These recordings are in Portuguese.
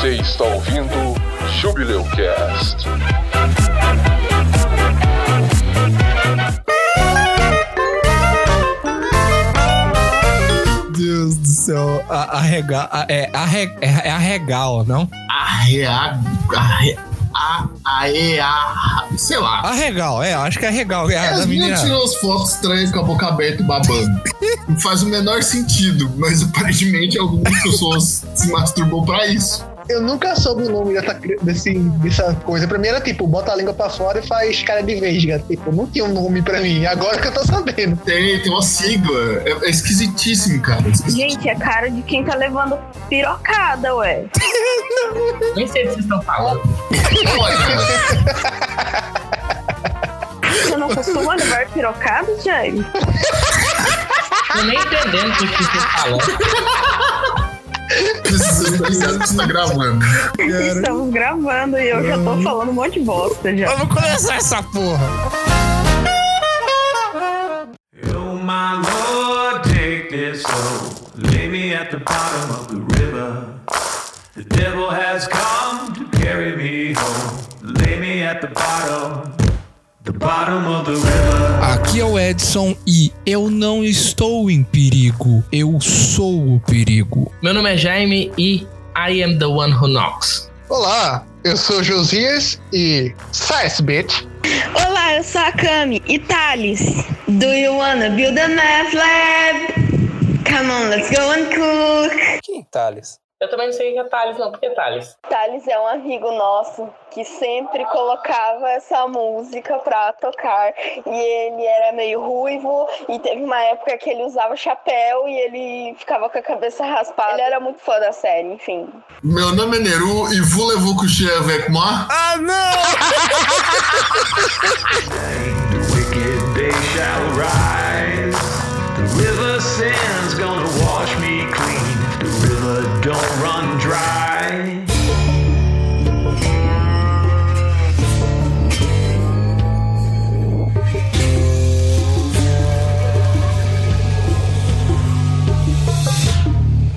Você está ouvindo Jubileu Cast. Deus do céu. Arregal. É, arre, é, é arregal, não? Arregal. Arre, a, a, e, a, sei lá. Arregal, é, acho que é arregal. É, É, da as menina. meninas tiram as fotos estranhas com a boca aberta e babando. Não faz o menor sentido, mas aparentemente algumas pessoas se masturbam pra isso. Eu nunca soube o nome dessa, desse, dessa coisa. Pra mim era tipo, bota a língua pra fora e faz cara de vesga. Tipo, não tinha um nome pra mim. Agora que eu tô sabendo. Tem, tem uma sigla. É, é esquisitíssimo, cara. É esquisitíssimo. Gente, é cara de quem tá levando pirocada, ué. Nem sei o que vocês estão falando. Você não costuma levar pirocada, Jaime? Tô nem entendendo o que vocês estão falando. Que está gravando. Estamos gravando e eu já tô falando um monte de bosta já. Vamos começar essa porra. Oh my Lord, take this soul, lay me at the bottom of the river. The devil has come to carry me home, lay me at the bottom, Aqui é o Edson e eu não estou em perigo. Eu sou o perigo. Meu nome é Jaime e I am the one who knocks. Olá, eu sou o Josias e. Size, bitch. Olá, eu sou a Cami e Thales. Do you wanna build a math lab? Come on, let's go and cook. Quem, Thales? Eu também não sei o que é Thales, não. Por que Thales? Thales é um amigo nosso que sempre colocava essa música pra tocar. E ele era meio ruivo e teve uma época que ele usava chapéu e ele ficava com a cabeça raspada. Ele era muito fã da série, enfim. Meu nome é Neru e voulez-vous coucher avec moi? Ah, não! The wicked day shall rise. The river sand's don't run dry.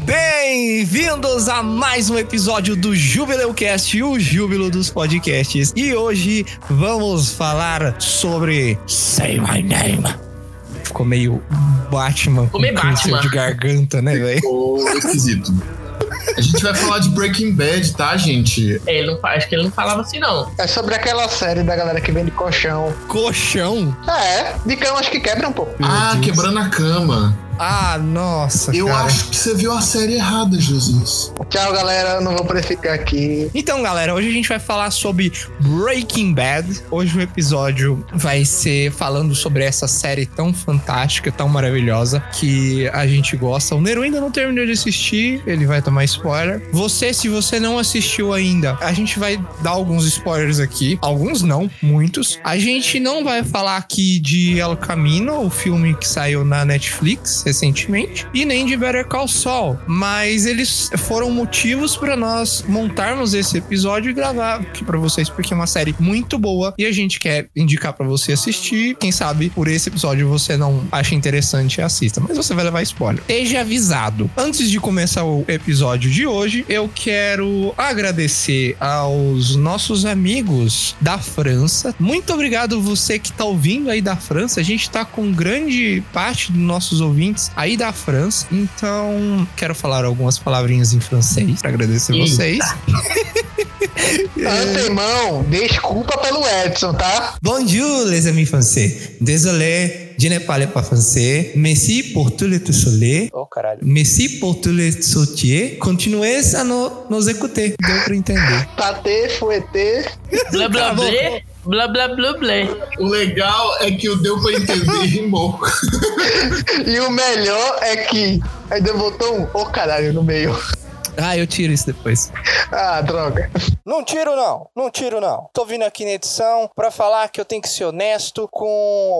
Bem-vindos a mais um episódio do Jubileu Cast, o júbilo dos podcasts. E hoje vamos falar sobre Say My Name. Ficou meio Batman com meio Batman. de garganta, né, velho? Ô, esquisito. A gente vai falar de Breaking Bad, tá, gente? Ele não, acho que ele não falava assim, não. É sobre aquela série da galera que vende colchão. Colchão? É, de camas que quebram um pouco. ah, Deus. quebrando a cama. Ah, nossa, Eu cara. acho que você viu a série errada, Jesus. Tchau, galera. Não vou poder ficar aqui. Então, galera, hoje a gente vai falar sobre Breaking Bad. Hoje o episódio vai ser falando sobre essa série tão fantástica, tão maravilhosa que a gente gosta. O Nero ainda não terminou de assistir, ele vai tomar spoiler. Você, se você não assistiu ainda, a gente vai dar alguns spoilers aqui. Alguns não, muitos. A gente não vai falar aqui de El Camino, o filme que saiu na Netflix recentemente, e nem de Better Call Saul, mas eles foram motivos para nós montarmos esse episódio e gravar aqui para vocês, porque é uma série muito boa e a gente quer indicar para você assistir. Quem sabe por esse episódio você não acha interessante assista, mas você vai levar spoiler. Esteja avisado. Antes de começar o episódio de hoje, eu quero agradecer aos nossos amigos da França. Muito obrigado você que tá ouvindo aí da França. A gente tá com grande parte dos nossos ouvintes aí da França. Então, quero falar algumas palavrinhas em francês para agradecer Eita. vocês. Antemão, desculpa pelo Edson, tá? Bonjour les amis français. Désolé, je ne parle pas français. Merci pour tout le tout soleil. Oh, caralho. Merci pour tout le soutien. Continuez a no- nos écouter. Deu pra entender. Tate, fuete. Blá blá Tá Blá blá blá blé. O legal é que o deu pra entender e rimou. E o melhor é que ainda botou um ô caralho no meio. Ah, eu tiro isso depois. Ah, droga. Não tiro não, não tiro não. Tô vindo aqui na edição pra falar que eu tenho que ser honesto com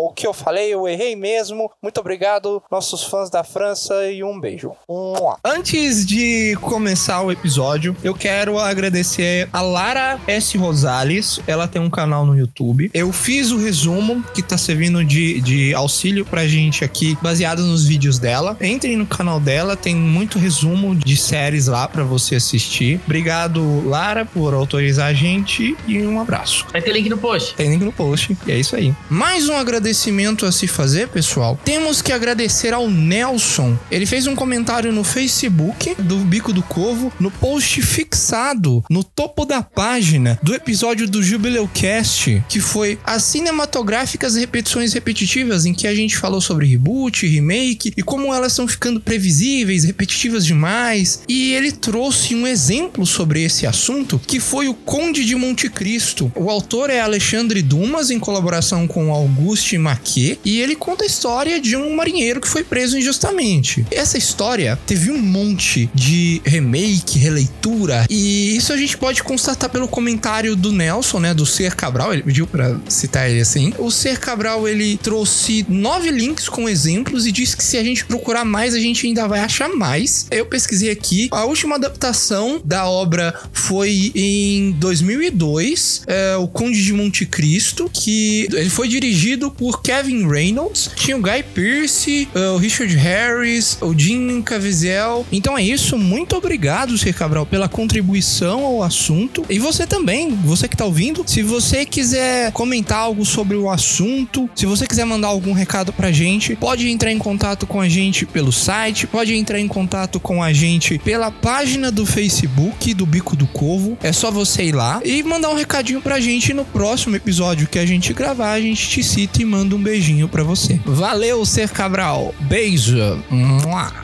o que eu falei, eu errei mesmo. Muito obrigado, nossos fãs da França, e um beijo. Mua. Antes de começar o episódio, eu quero agradecer a Lara S. Rosales. Ela tem um canal no YouTube. Eu fiz o resumo que tá servindo de, de auxílio pra gente aqui, baseado nos vídeos dela. Entrem no canal dela, tem muito resumo de séries lá pra você assistir. Obrigado, Lara, por autorizar a gente e um abraço. Vai ter link no post. Tem link no post. E é isso aí. Mais um agradecimento a se fazer, pessoal. Temos que agradecer ao Nelson. Ele fez um comentário no Facebook do Bico do Corvo, no post fixado no topo da página do episódio do Jubileu Cast, que foi as cinematográficas repetições repetitivas, em que a gente falou sobre reboot, remake e como elas estão ficando previsíveis, repetitivas demais. E ele trouxe um exemplo sobre esse assunto, que foi o Conde de Monte Cristo. O autor é Alexandre Dumas, em colaboração com Auguste Maquet, e ele conta a história de um marinheiro que foi preso injustamente. Essa história teve um monte de remake, releitura, e isso a gente pode constatar pelo comentário do Nelson, né, do Ser Cabral, ele pediu pra citar ele assim. O Ser Cabral, ele trouxe nove links com exemplos e disse que se a gente procurar mais, a gente ainda vai achar mais. Eu pesquisei aqui, a última adaptação da obra foi em 2002, é, o Conde de Monte Cristo, que ele foi dirigido por Kevin Reynolds, tinha o Guy Pearce, é, o Richard Harris, o Jim Caviezel. Então é isso, muito obrigado, Sr. Cabral, pela contribuição ao assunto. E você também, você que tá ouvindo, se você quiser comentar algo sobre o assunto, se você quiser mandar algum recado pra gente, pode entrar em contato com a gente pelo site, pode entrar em contato com a gente pela página do Facebook do Bico do Corvo. É só você ir lá e mandar um recadinho pra gente no próximo episódio que a gente gravar, a gente te cita e manda um beijinho pra você. Valeu, Ser Cabral. Beijo.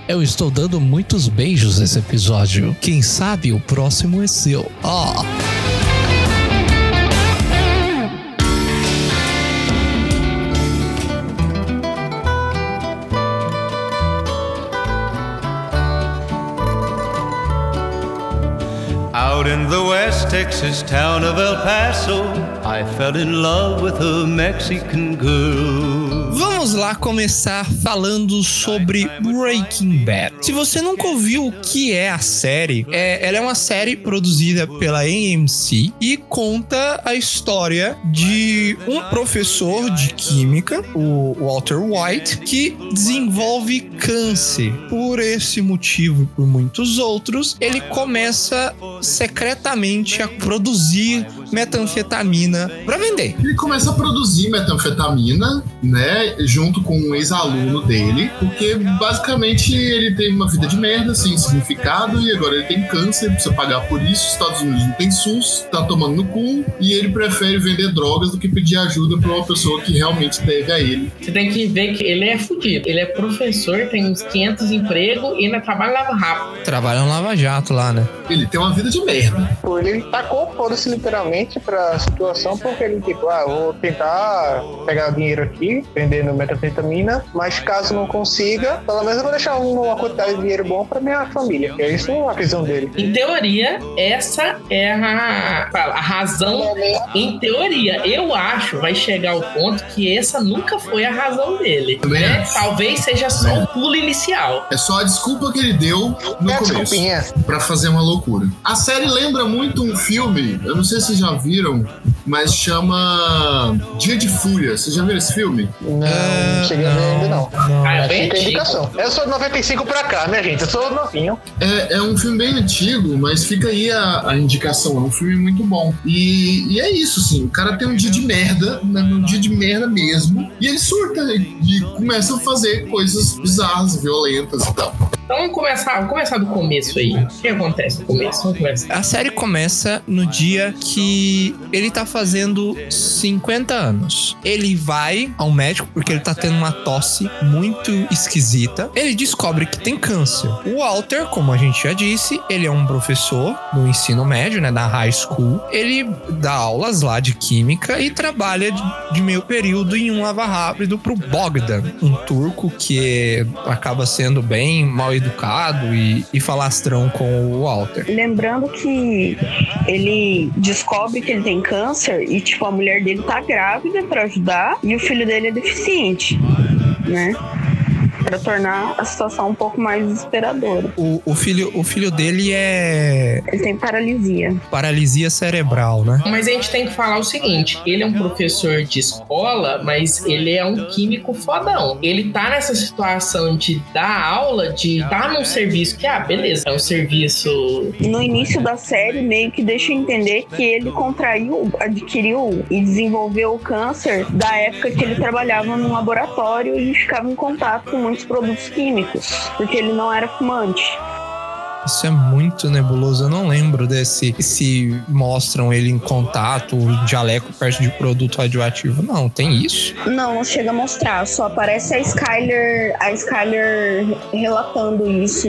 Eu estou dando muitos beijos nesse episódio. Quem sabe o próximo é seu. Ó. Out in the West Texas town of El Paso, I fell in love with a Mexican girl. Vamos lá começar falando sobre Breaking Bad. Se você nunca ouviu o que é a série, é, ela é uma série produzida pela AMC e conta a história de um professor de química, o Walter White, que desenvolve câncer. Por esse motivo e por muitos outros, ele começa secretamente a produzir metanfetamina para vender. Ele começa a produzir metanfetamina, né, junto com um ex-aluno dele, porque basicamente ele tem uma vida de merda, sem significado, e agora ele tem câncer, precisa pagar por isso. Os Estados Unidos não tem SUS, tá tomando no cu, e ele prefere vender drogas do que pedir ajuda pra uma pessoa que realmente deve a ele. Você tem que ver que ele é fudido. Ele é professor, tem uns 500 empregos e ainda trabalha lava rápido. Trabalha um lava-jato lá, né? Ele tem uma vida de merda. Ele tacou foda-se literalmente pra situação, porque ele, tipo, ah, vou tentar pegar dinheiro aqui, vendendo metanfetamina, mas caso não consiga, pelo menos eu vou deixar uma quantidade de dinheiro bom pra minha família. É isso a visão dele. Em teoria, essa é a, a razão. Em teoria, eu acho vai chegar ao ponto que essa nunca foi a razão dele. Né? Talvez seja só o pulo inicial. É só a desculpa que ele deu no É a começo. Pra fazer uma loucura. A série lembra muito um filme, eu não sei se vocês já viram, mas chama Dia de Fúria. Vocês já viram esse filme? Não, não cheguei a ver ainda não. Ah, é bem indicação. Eu sou de 95 pra cá, né, gente? Eu sou novinho. É, é um filme bem antigo, mas fica aí a, a indicação. É um filme muito bom. E, e é isso, assim. O cara tem um dia de merda, né, um dia de merda mesmo. E ele surta e, e começa a fazer coisas bizarras, violentas e tal. Então vamos começar, vamos começar do começo aí. O que acontece no começo? Vamos começar. A série começa no dia que ele tá fazendo 50 anos. Ele vai ao médico porque ele tá tendo uma tosse muito esquisita. Ele descobre que tem câncer. O Walter, como a gente já disse, ele é um professor no ensino médio, né, da high school. Ele dá aulas lá de química e trabalha de, de meio período em um lava rápido pro Bogdan, um turco que acaba sendo bem mal educado e, e falastrão com o Walter. Lembrando que ele descobre que ele tem câncer e, tipo, a mulher dele tá grávida pra ajudar e o filho dele é deficiente, né? Pra tornar a situação um pouco mais desesperadora. O, o filho, o filho dele é Ele tem paralisia. paralisia cerebral, né? Mas a gente tem que falar o seguinte: ele é um professor de escola, mas ele é um químico fodão. Ele tá nessa situação de dar aula, de estar num serviço que, ah, beleza, é um serviço. No início da série, meio que deixa entender que ele contraiu, adquiriu e desenvolveu o câncer da época que ele trabalhava num laboratório e ficava em contato com muitos produtos químicos, porque ele não era fumante. Isso é muito nebuloso. Eu não lembro desse se mostram ele em contato, o jaleco perto de produto radioativo. Não, tem isso. Não, não chega a mostrar, só aparece a Skyler, a Skyler relatando isso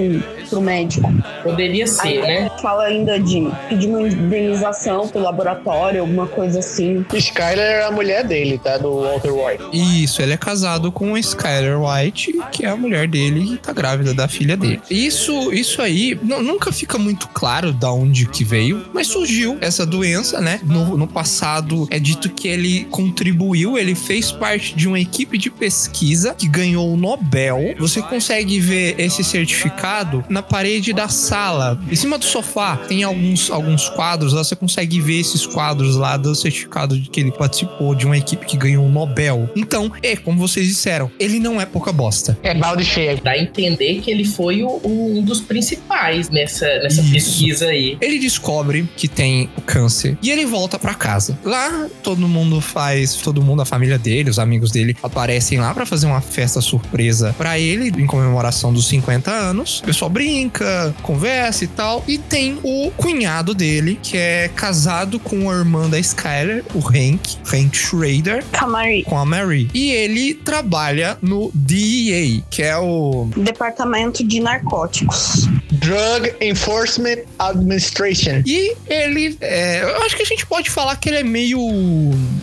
pro médico. Poderia ser, né? Fala ainda de pedir uma indenização pro laboratório, alguma coisa assim. Skyler é a mulher dele, tá? Do Walter White. Isso, ele é casado com a Skyler White, que é a mulher dele e tá grávida da filha dele. Isso, isso aí nunca fica muito claro da onde que veio, mas surgiu essa doença, né? No, no passado é dito que ele contribuiu, ele fez parte de uma equipe de pesquisa que ganhou o Nobel. Você consegue ver esse certificado na parede da sala, em cima do sofá. Tem alguns, alguns quadros lá, você consegue ver esses quadros lá do certificado de que ele participou de uma equipe que ganhou o Nobel. Então, é, como vocês disseram, ele não é pouca bosta. É balde cheio. Dá a entender que ele foi o- o- um dos principais nessa, nessa Isso. pesquisa aí. Ele descobre que tem o câncer e ele volta pra casa. Lá todo mundo faz, todo mundo, a família dele, os amigos dele aparecem lá pra fazer uma festa surpresa pra ele em comemoração dos 50 anos. O pessoal brinca, conversa e tal. E tem o cunhado dele que é casado com a irmã da Skyler, o Hank, Hank Schrader, Camari, com a Mary. E ele trabalha no DEA, que é o Departamento de Narcóticos. Drug Enforcement Administration. E ele, é, eu acho que a gente pode falar que ele é meio.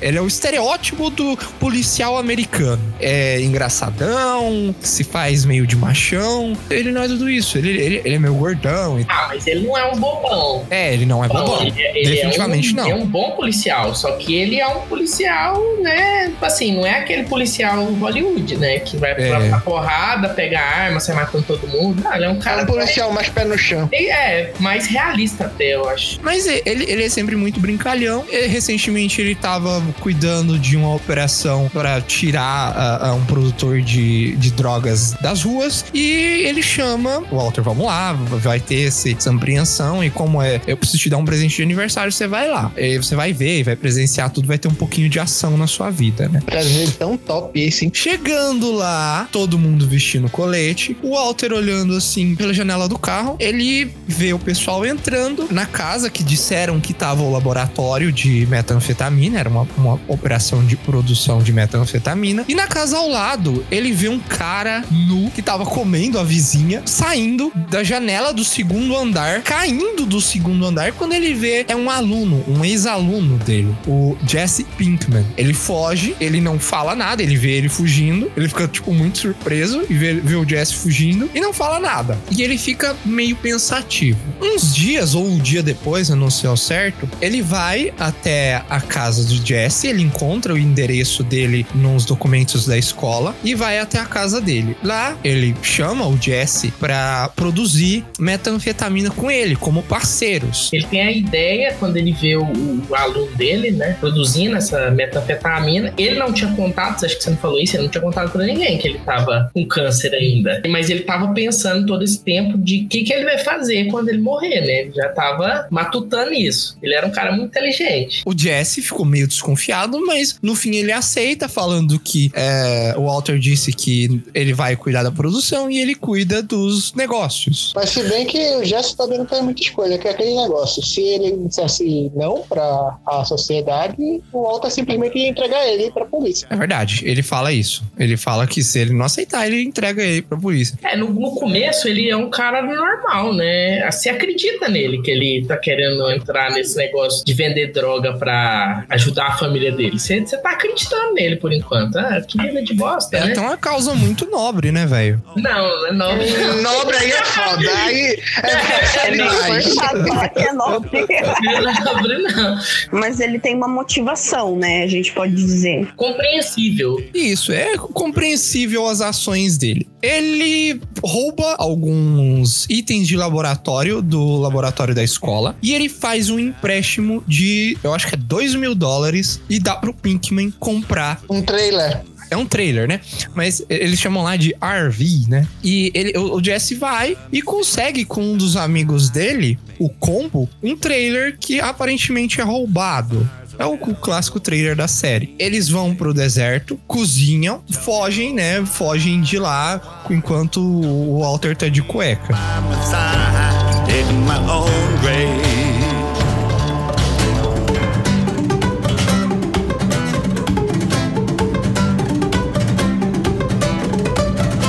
Ele é o estereótipo do policial americano. É engraçadão, se faz meio de machão. Ele não é tudo isso. Ele, ele, ele é meio gordão. e- Ah, mas ele não é um bobão. É, ele não é bobão. Ele, é- ele Definitivamente é um, não. É um bom policial, só que ele é um policial, né? tipo Assim, não é aquele policial Hollywood, né? Que vai pra, É. pra porrada, pega arma, sai matando todo mundo. Não, ele é um É cara. um policial mais pé no chão. É, mais realista até, eu acho. Mas ele, ele é sempre muito brincalhão. E, recentemente ele tava cuidando de uma operação para tirar um produtor de, de drogas das ruas. E ele chama, Walter, vamos lá, vai ter esse- essa apreensão. E como é, eu preciso te dar um presente de aniversário, você vai lá. E você vai ver, vai presenciar tudo, vai ter um pouquinho de ação na sua vida, né? Prazer tão top esse, hein? Chegando lá, todo mundo vestindo colete, o Walter olhando assim pela janela do carro, ele vê o pessoal entrando na casa que disseram que tava o laboratório de metanfetamina, era uma, uma operação de produção de metanfetamina. E na casa ao lado, ele vê um cara nu que tava comendo a vizinha, saindo da janela do segundo andar, caindo do segundo andar, quando ele vê é um aluno, um ex-aluno dele, o Jesse Pinkman. Ele foge, ele não fala nada, ele vê ele fugindo, ele fica, tipo, muito surpreso e vê, vê o Jesse fugindo e não fala nada. E ele fica meio pensativo. Uns dias ou um dia depois, eu não sei ao certo, ele vai até a casa do Jesse, ele encontra o endereço dele nos documentos da escola e vai até a casa dele. Lá, ele chama o Jesse pra produzir metanfetamina com ele, como parceiros. Ele tem a ideia, quando ele vê o, o aluno dele, né, produzindo essa metanfetamina. Ele não tinha contatos, acho que você não falou isso, ele não tinha contado pra ninguém que ele tava com câncer ainda. Mas ele tava pensando todo esse tempo de o que, que ele vai fazer quando ele morrer, né? Ele já tava matutando isso. Ele era um cara muito inteligente. O Jesse ficou meio desconfiado, mas no fim ele aceita, falando que é, o Walter disse que ele vai cuidar da produção e ele cuida dos negócios. Mas se bem que o Jesse também não tem muita escolha, que é aquele negócio. Se ele dissesse não pra a sociedade, o Walter simplesmente ia entregar ele pra polícia. É verdade, ele fala isso. Ele fala que se ele não aceitar, ele entrega ele pra polícia. É, no, no começo ele é um cara normal, normal, né? Você acredita nele que ele tá querendo entrar nesse negócio de vender droga pra ajudar a família dele. Você tá acreditando nele por enquanto. Ah, que vida de bosta, É né? até uma causa muito nobre, né, velho? Não, é nobre. Nobre aí é foda. Aí é, É falar que é nobre. É nobre, não. Mas ele tem uma motivação, né? A gente pode dizer. Compreensível. Isso, é compreensível as ações dele. Ele rouba alguns itens de laboratório do laboratório da escola e ele faz um empréstimo de, eu acho que é 2 mil dólares e dá pro Pinkman comprar um trailer. é um trailer, né? Mas eles chamam lá de RV, né? E ele, o, o Jesse vai e consegue com um dos amigos dele, o Combo, um trailer que aparentemente é roubado. É o, o clássico trailer da série. Eles vão pro deserto, cozinham, fogem, né? Fogem de lá enquanto o Walter tá de cueca.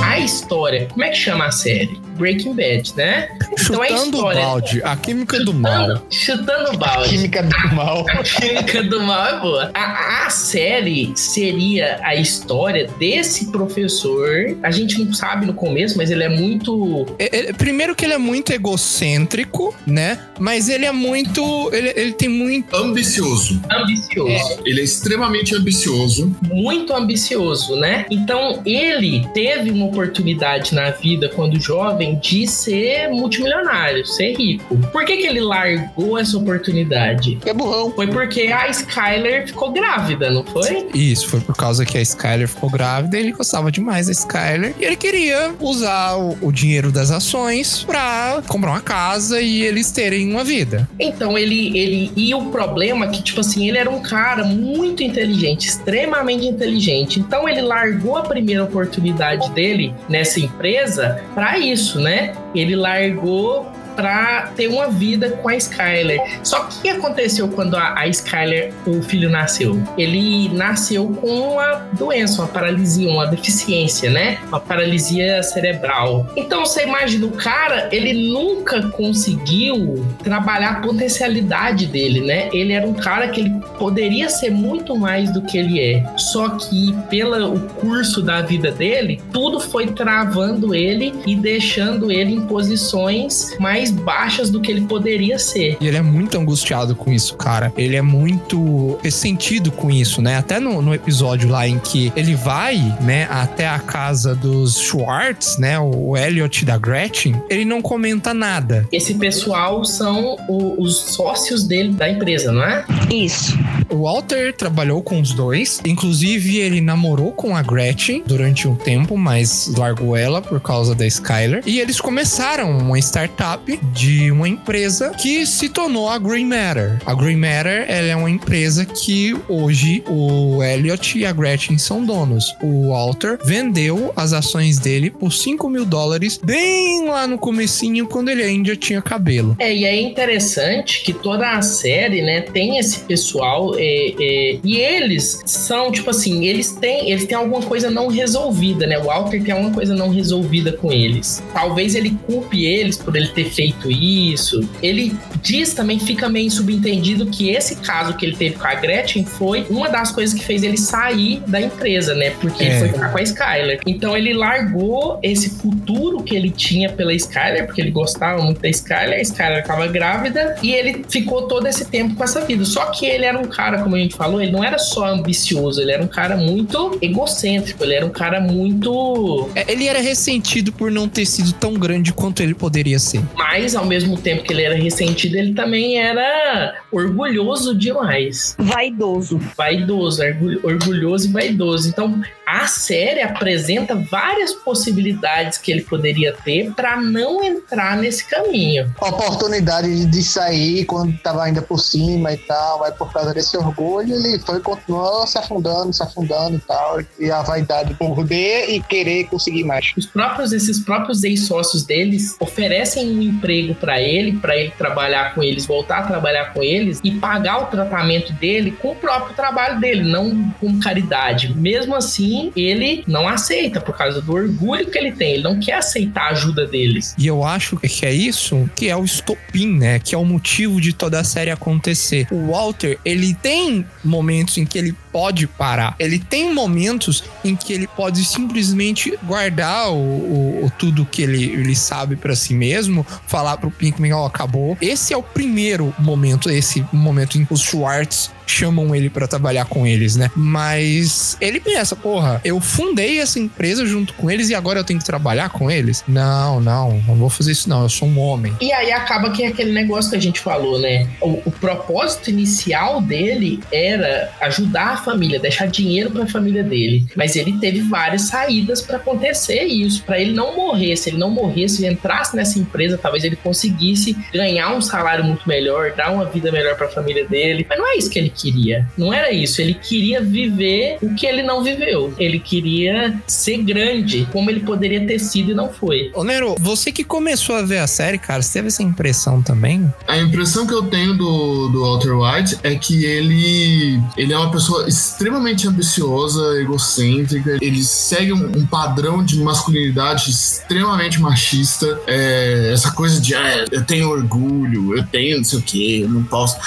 A história, como é que chama a série? Breaking Bad, né? Então a Chutando o história. balde, a química do mal. Chutando, chutando o balde. Química do mal. A química do mal é boa. A, a série seria a história desse professor. A gente não sabe no começo, mas ele é muito. É- é- primeiro que ele é muito egocêntrico, né? Mas ele é muito. Ele, ele tem muito. Ambicioso. ambicioso. Ele é extremamente ambicioso. Muito ambicioso, né? Então ele teve uma oportunidade na vida quando jovem de ser multimilionário, ser rico. Por que, que ele largou essa oportunidade? É burrão. Foi porque a Skyler ficou grávida, não foi? Isso, foi por causa que a Skyler ficou grávida, ele gostava demais da Skyler. E ele queria usar o, o dinheiro das ações pra comprar uma casa e eles terem uma vida. Então ele, ele. E o problema é que, tipo assim, ele era um cara muito inteligente, extremamente inteligente. Então ele largou a primeira oportunidade dele nessa empresa pra isso, né? Ele largou pra ter uma vida com a Skyler. Só que o que aconteceu quando a, a Skyler, o filho nasceu? Ele nasceu com uma doença, uma paralisia, uma deficiência, né? Uma paralisia cerebral. Então você imagina, o cara, ele nunca conseguiu trabalhar a potencialidade dele, né? Ele era um cara que ele poderia ser muito mais do que ele é. Só que pelo curso da vida dele, tudo foi travando ele e deixando ele em posições mais baixas do que ele poderia ser. E ele é muito angustiado com isso, cara. Ele é muito ressentido com isso, né? Até no, no episódio lá em que ele vai, né, até a casa dos Schwartz, né? O Elliot da Gretchen, ele não comenta nada. Esse pessoal são o- os sócios dele da empresa, não é? Isso. O Walter trabalhou com os dois. Inclusive, ele namorou com a Gretchen durante um tempo, mas largou ela por causa da Skyler. E eles começaram uma startup de uma empresa que se tornou a Green Matter. A Green Matter ela é uma empresa que hoje o Elliot e a Gretchen são donos. O Walter vendeu as ações dele por 5 mil dólares bem lá no comecinho, quando ele ainda tinha cabelo. É, e é interessante que toda a série, né, tem esse pessoal é, é, e eles são, tipo assim, eles têm, eles têm alguma coisa não resolvida, né? O Walter tem alguma coisa não resolvida com eles. Talvez ele culpe eles por ele ter feito isso. Ele diz também, fica meio subentendido que esse caso que ele teve com a Gretchen foi uma das coisas que fez ele sair da empresa, né? Porque ele É. foi ficar com a Skyler. Então ele largou esse futuro que ele tinha pela Skyler, porque ele gostava muito da Skyler, a Skyler estava grávida e ele ficou todo esse tempo com essa vida. Só que ele era um cara, como a gente falou, ele não era só ambicioso, ele era um cara muito egocêntrico, ele era um cara muito. É, Ele era ressentido por não ter sido tão grande quanto ele poderia ser. Mas ao mesmo tempo que ele era ressentido, ele também era orgulhoso demais. Vaidoso. vaidoso, orgulho- orgulhoso e vaidoso. Então, a série apresenta várias possibilidades que ele poderia ter para não entrar nesse caminho. Oportunidade de sair quando tava ainda por cima e tal, vai por causa desse esse orgulho, ele foi continuou se afundando, se afundando e tal. E a vaidade por ver e querer conseguir mais. Os próprios, esses próprios ex-sócios deles oferecem um emprego pra ele, pra ele trabalhar com eles, voltar a trabalhar com eles e pagar o tratamento dele com o próprio trabalho dele, não com caridade. Mesmo assim, ele não aceita por causa do orgulho que ele tem. Ele não quer aceitar a ajuda deles. E eu acho que é isso que é o estopim, né? Que é o motivo de toda a série acontecer. O Walter, ele tem momentos em que ele pode parar. Ele tem momentos em que ele pode simplesmente guardar o, o- o tudo que ele, ele sabe pra si mesmo, falar pro Pinkman, ó, acabou. Esse é o primeiro momento, esse momento em que os Schwartz chamam ele pra trabalhar com eles, né? Mas ele pensa, porra, eu fundei essa empresa junto com eles e agora eu tenho que trabalhar com eles? Não, não, não vou fazer isso não, eu sou um homem. E aí acaba que é aquele negócio que a gente falou, né? O, o propósito inicial dele era ajudar a família, deixar dinheiro pra família dele. Mas ele teve várias saídas pra acontecer isso, Pra ele não morrer. Se ele não morresse, ele entrasse nessa empresa, talvez ele conseguisse ganhar um salário muito melhor, dar uma vida melhor pra família dele. Mas não é isso que ele queria. Não era isso. Ele queria viver o que ele não viveu. Ele queria ser grande, como ele poderia ter sido e não foi. Ô Nero, você que começou a ver a série, cara, você teve essa impressão também? A impressão que eu tenho do, do Walter White é que ele, ele é uma pessoa extremamente ambiciosa, egocêntrica. Ele segue um, um padrão de masculinidade extremamente machista. É, essa coisa de, ah, eu tenho orgulho, eu tenho não sei o que, eu não posso.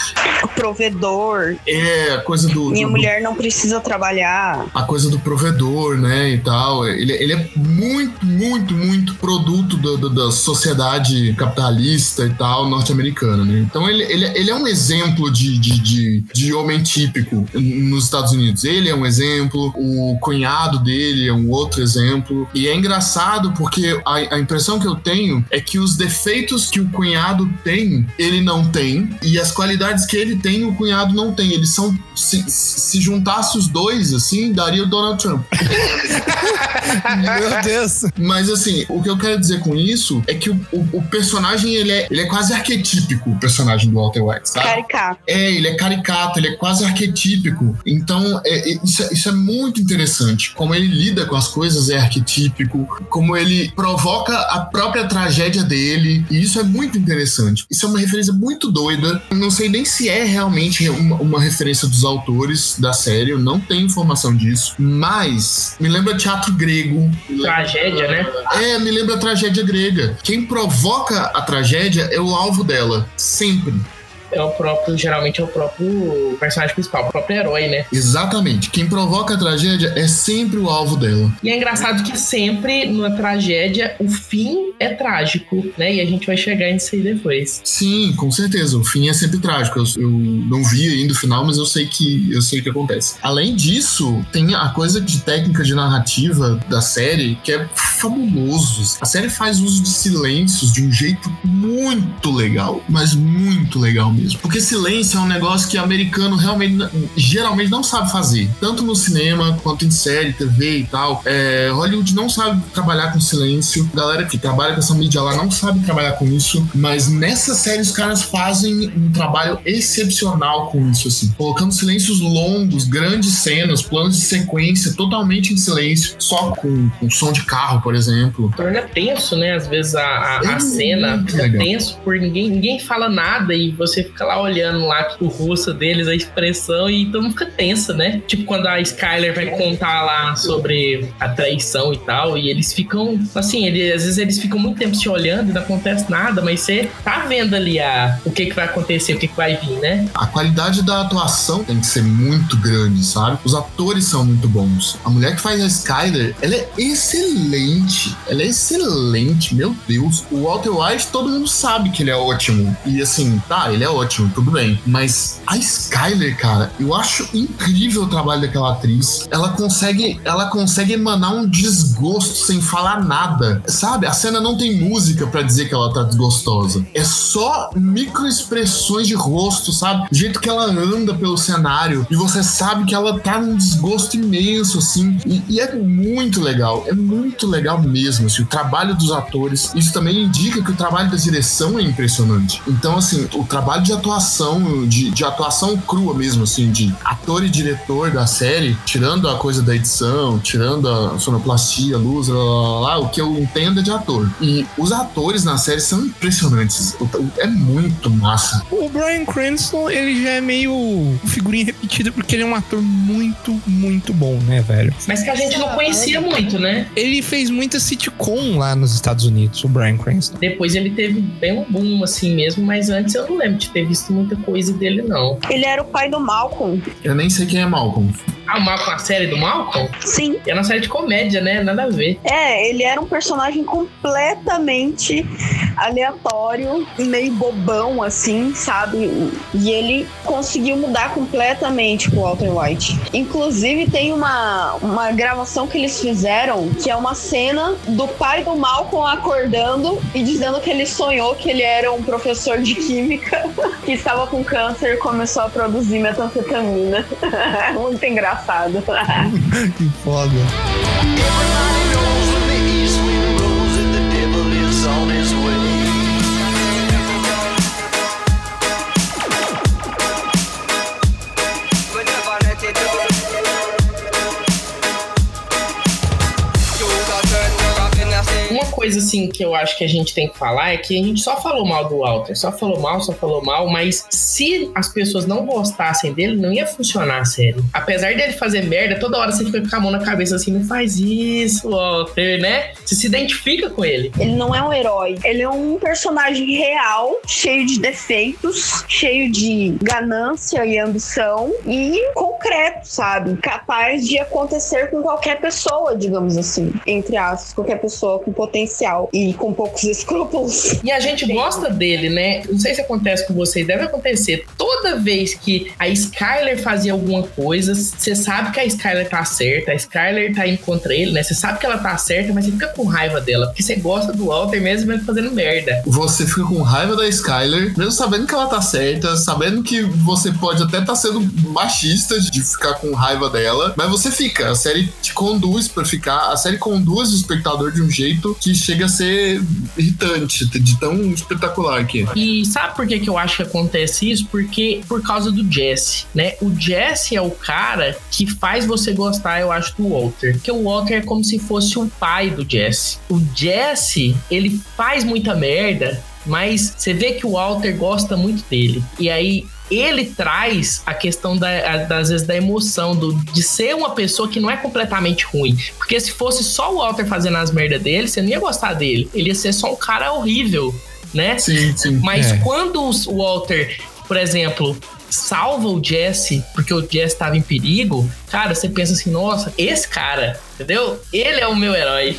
Provedor. É, a coisa do. Minha do- mulher não precisa trabalhar. a coisa do provedor, né, e tal. Ele, ele é muito, muito, muito produto do- do- da sociedade capitalista e tal, norte-americana, né? Então ele, ele, ele é um exemplo de, de, de, de homem típico nos Estados Unidos. Ele é um exemplo, o cunhado dele é um outro exemplo. E é engraçado porque a, a impressão que eu tenho é que os defeitos que o cunhado tem, ele não tem, e as qualidades que ele tem, o cunhado não tem. Eles são. Se, se juntasse os dois, assim, daria o Donald Trump. Meu Deus. Mas assim, o que eu quero dizer com isso é que o, o- o personagem ele é, ele é quase arquetípico, o personagem do Walter White, sabe? Caricato. É, ele é caricato, ele é quase arquetípico. Então, é- é- isso, é- isso é muito interessante. Como ele lida com as coisas é arquetípico, como ele provoca a própria tragédia dele. E isso é muito interessante. Isso é uma referência muito doida. Não sei nem se é realmente uma, uma referência dos autores da série, eu não tenho informação disso. Mas me lembra teatro grego. Tragédia, né? É, me lembra a tragédia grega. Quem provoca a tragédia é o alvo dela. Sempre. É o próprio, geralmente é o próprio personagem principal, o próprio herói, né? Exatamente. Quem provoca a tragédia é sempre o alvo dela. E é engraçado que sempre numa tragédia o fim é trágico, né? E a gente vai chegar nisso aí depois. Sim, com certeza. O fim é sempre trágico. Eu, eu não vi ainda o final, mas eu sei que eu sei o que acontece. Além disso, tem a coisa de técnica de narrativa da série que é fabuloso. A série faz uso de silêncios de um jeito muito legal, mas muito legal mesmo. Porque silêncio é um negócio que americano realmente geralmente não sabe fazer, tanto no cinema quanto em série, TV e tal. É, Hollywood não sabe trabalhar com silêncio. A galera que trabalha com essa mídia lá não sabe trabalhar com isso, mas nessa série os caras fazem um trabalho excepcional com isso, assim, colocando silêncios longos, grandes cenas, planos de sequência totalmente em silêncio, só com, com som de carro, por exemplo. Torna tenso, né? Às vezes a, a, a É cena fica legal. tenso por ninguém, ninguém fala nada e você fica lá olhando lá tipo, o rosto deles, a expressão e mundo fica tenso, né? Tipo quando a Skyler vai contar lá sobre a traição e tal, e eles ficam assim, ele, às vezes eles ficam muito tempo se olhando e não acontece nada, mas você tá vendo ali a, o que que vai acontecer, o que que vai vir, né? A qualidade da atuação tem que ser muito grande, sabe? Os atores são muito bons. A mulher que faz a Skyler, ela é excelente. Ela é excelente, meu Deus. O Walter White, todo mundo sabe que ele é ótimo. E assim, tá, ele é ótimo, tudo bem. Mas a Skyler, cara, eu acho incrível o trabalho daquela atriz. Ela consegue, ela consegue emanar um desgosto sem falar nada. Sabe? A cena não tem música pra dizer que ela tá desgostosa. É só microexpressões de rosto, sabe? O jeito que ela anda pelo cenário e você sabe que ela tá num desgosto imenso, assim. E, e é muito legal. É muito legal mesmo, assim. O trabalho dos atores. Isso também indica que o trabalho da direção é impressionante. Então, assim, o trabalho de atuação, de, de atuação crua mesmo, assim, de ator e diretor da série, tirando a coisa da edição, tirando a sonoplastia, luz, lá, lá, lá, lá, o que eu entendo é de ator. E os atores na série são impressionantes. É muito massa. O Brian Cranston, ele já é meio figurinha repetida porque ele é um ator muito, muito bom, né, velho? Mas que a gente não conhecia muito, né? Ele fez muita sitcom lá nos Estados Unidos, o Brian Cranston. Depois ele teve bem um boom assim mesmo, mas antes eu não lembro de ter visto muita coisa dele, não. Ele era o pai do Malcolm. Eu nem sei quem é Malcolm. O Malcolm, a série do Malcolm? Sim. É uma série de comédia, né? Nada a ver. É, ele era um personagem completamente aleatório, meio bobão, assim, sabe? E ele conseguiu mudar completamente com o Walter White. Inclusive, tem uma, uma gravação que eles fizeram que é uma cena do pai do Malcolm acordando e dizendo que ele sonhou que ele era um professor de química que estava com câncer e começou a produzir metanfetamina. Muito engraçado. que foda. Coisa assim que eu acho que a gente tem que falar é que a gente só falou mal do Walter, só falou mal, só falou mal, mas se as pessoas não gostassem dele, não ia funcionar a série. Apesar dele fazer merda, toda hora você fica com a mão na cabeça assim, não faz isso, Walter, né? Você se identifica com ele. Ele não é um herói, ele é um personagem real, cheio de defeitos, cheio de ganância e ambição e concreto, sabe? Capaz de acontecer com qualquer pessoa, digamos assim, entre aspas, qualquer pessoa com potencial e com poucos escrúpulos. E a gente gosta dele, né? Não sei se acontece com vocês, deve acontecer. Toda vez que a Skyler fazia alguma coisa, você sabe que a Skyler tá certa, a Skyler tá indo contra ele, né? Você sabe que ela tá certa, mas você fica com raiva dela, porque você gosta do Walter mesmo ele fazendo merda. Você fica com raiva da Skyler, mesmo sabendo que ela tá certa, sabendo que você pode até estar sendo machista de ficar com raiva dela, mas você fica. A série te conduz pra ficar. A série conduz o espectador de um jeito que chega a ser irritante, de tão espetacular que é. E sabe por que, que eu acho que acontece isso? Porque por causa do Jesse, né? O Jesse é o cara que faz você gostar, eu acho, do Walter. Porque o Walter é como se fosse o pai do Jesse. O Jesse, ele faz muita merda, mas você vê que o Walter gosta muito dele. E aí ele traz a questão da, a- das vezes da emoção, do, de ser uma pessoa que não é completamente ruim. Porque se fosse só o Walter fazendo as merdas dele, você não ia gostar dele. Ele ia ser só um cara horrível, né? Sim, sim. Mas É. quando o Walter, por exemplo, salva o Jesse porque o Jesse estava em perigo, cara, você pensa assim, nossa, esse cara, entendeu? Ele é o meu herói.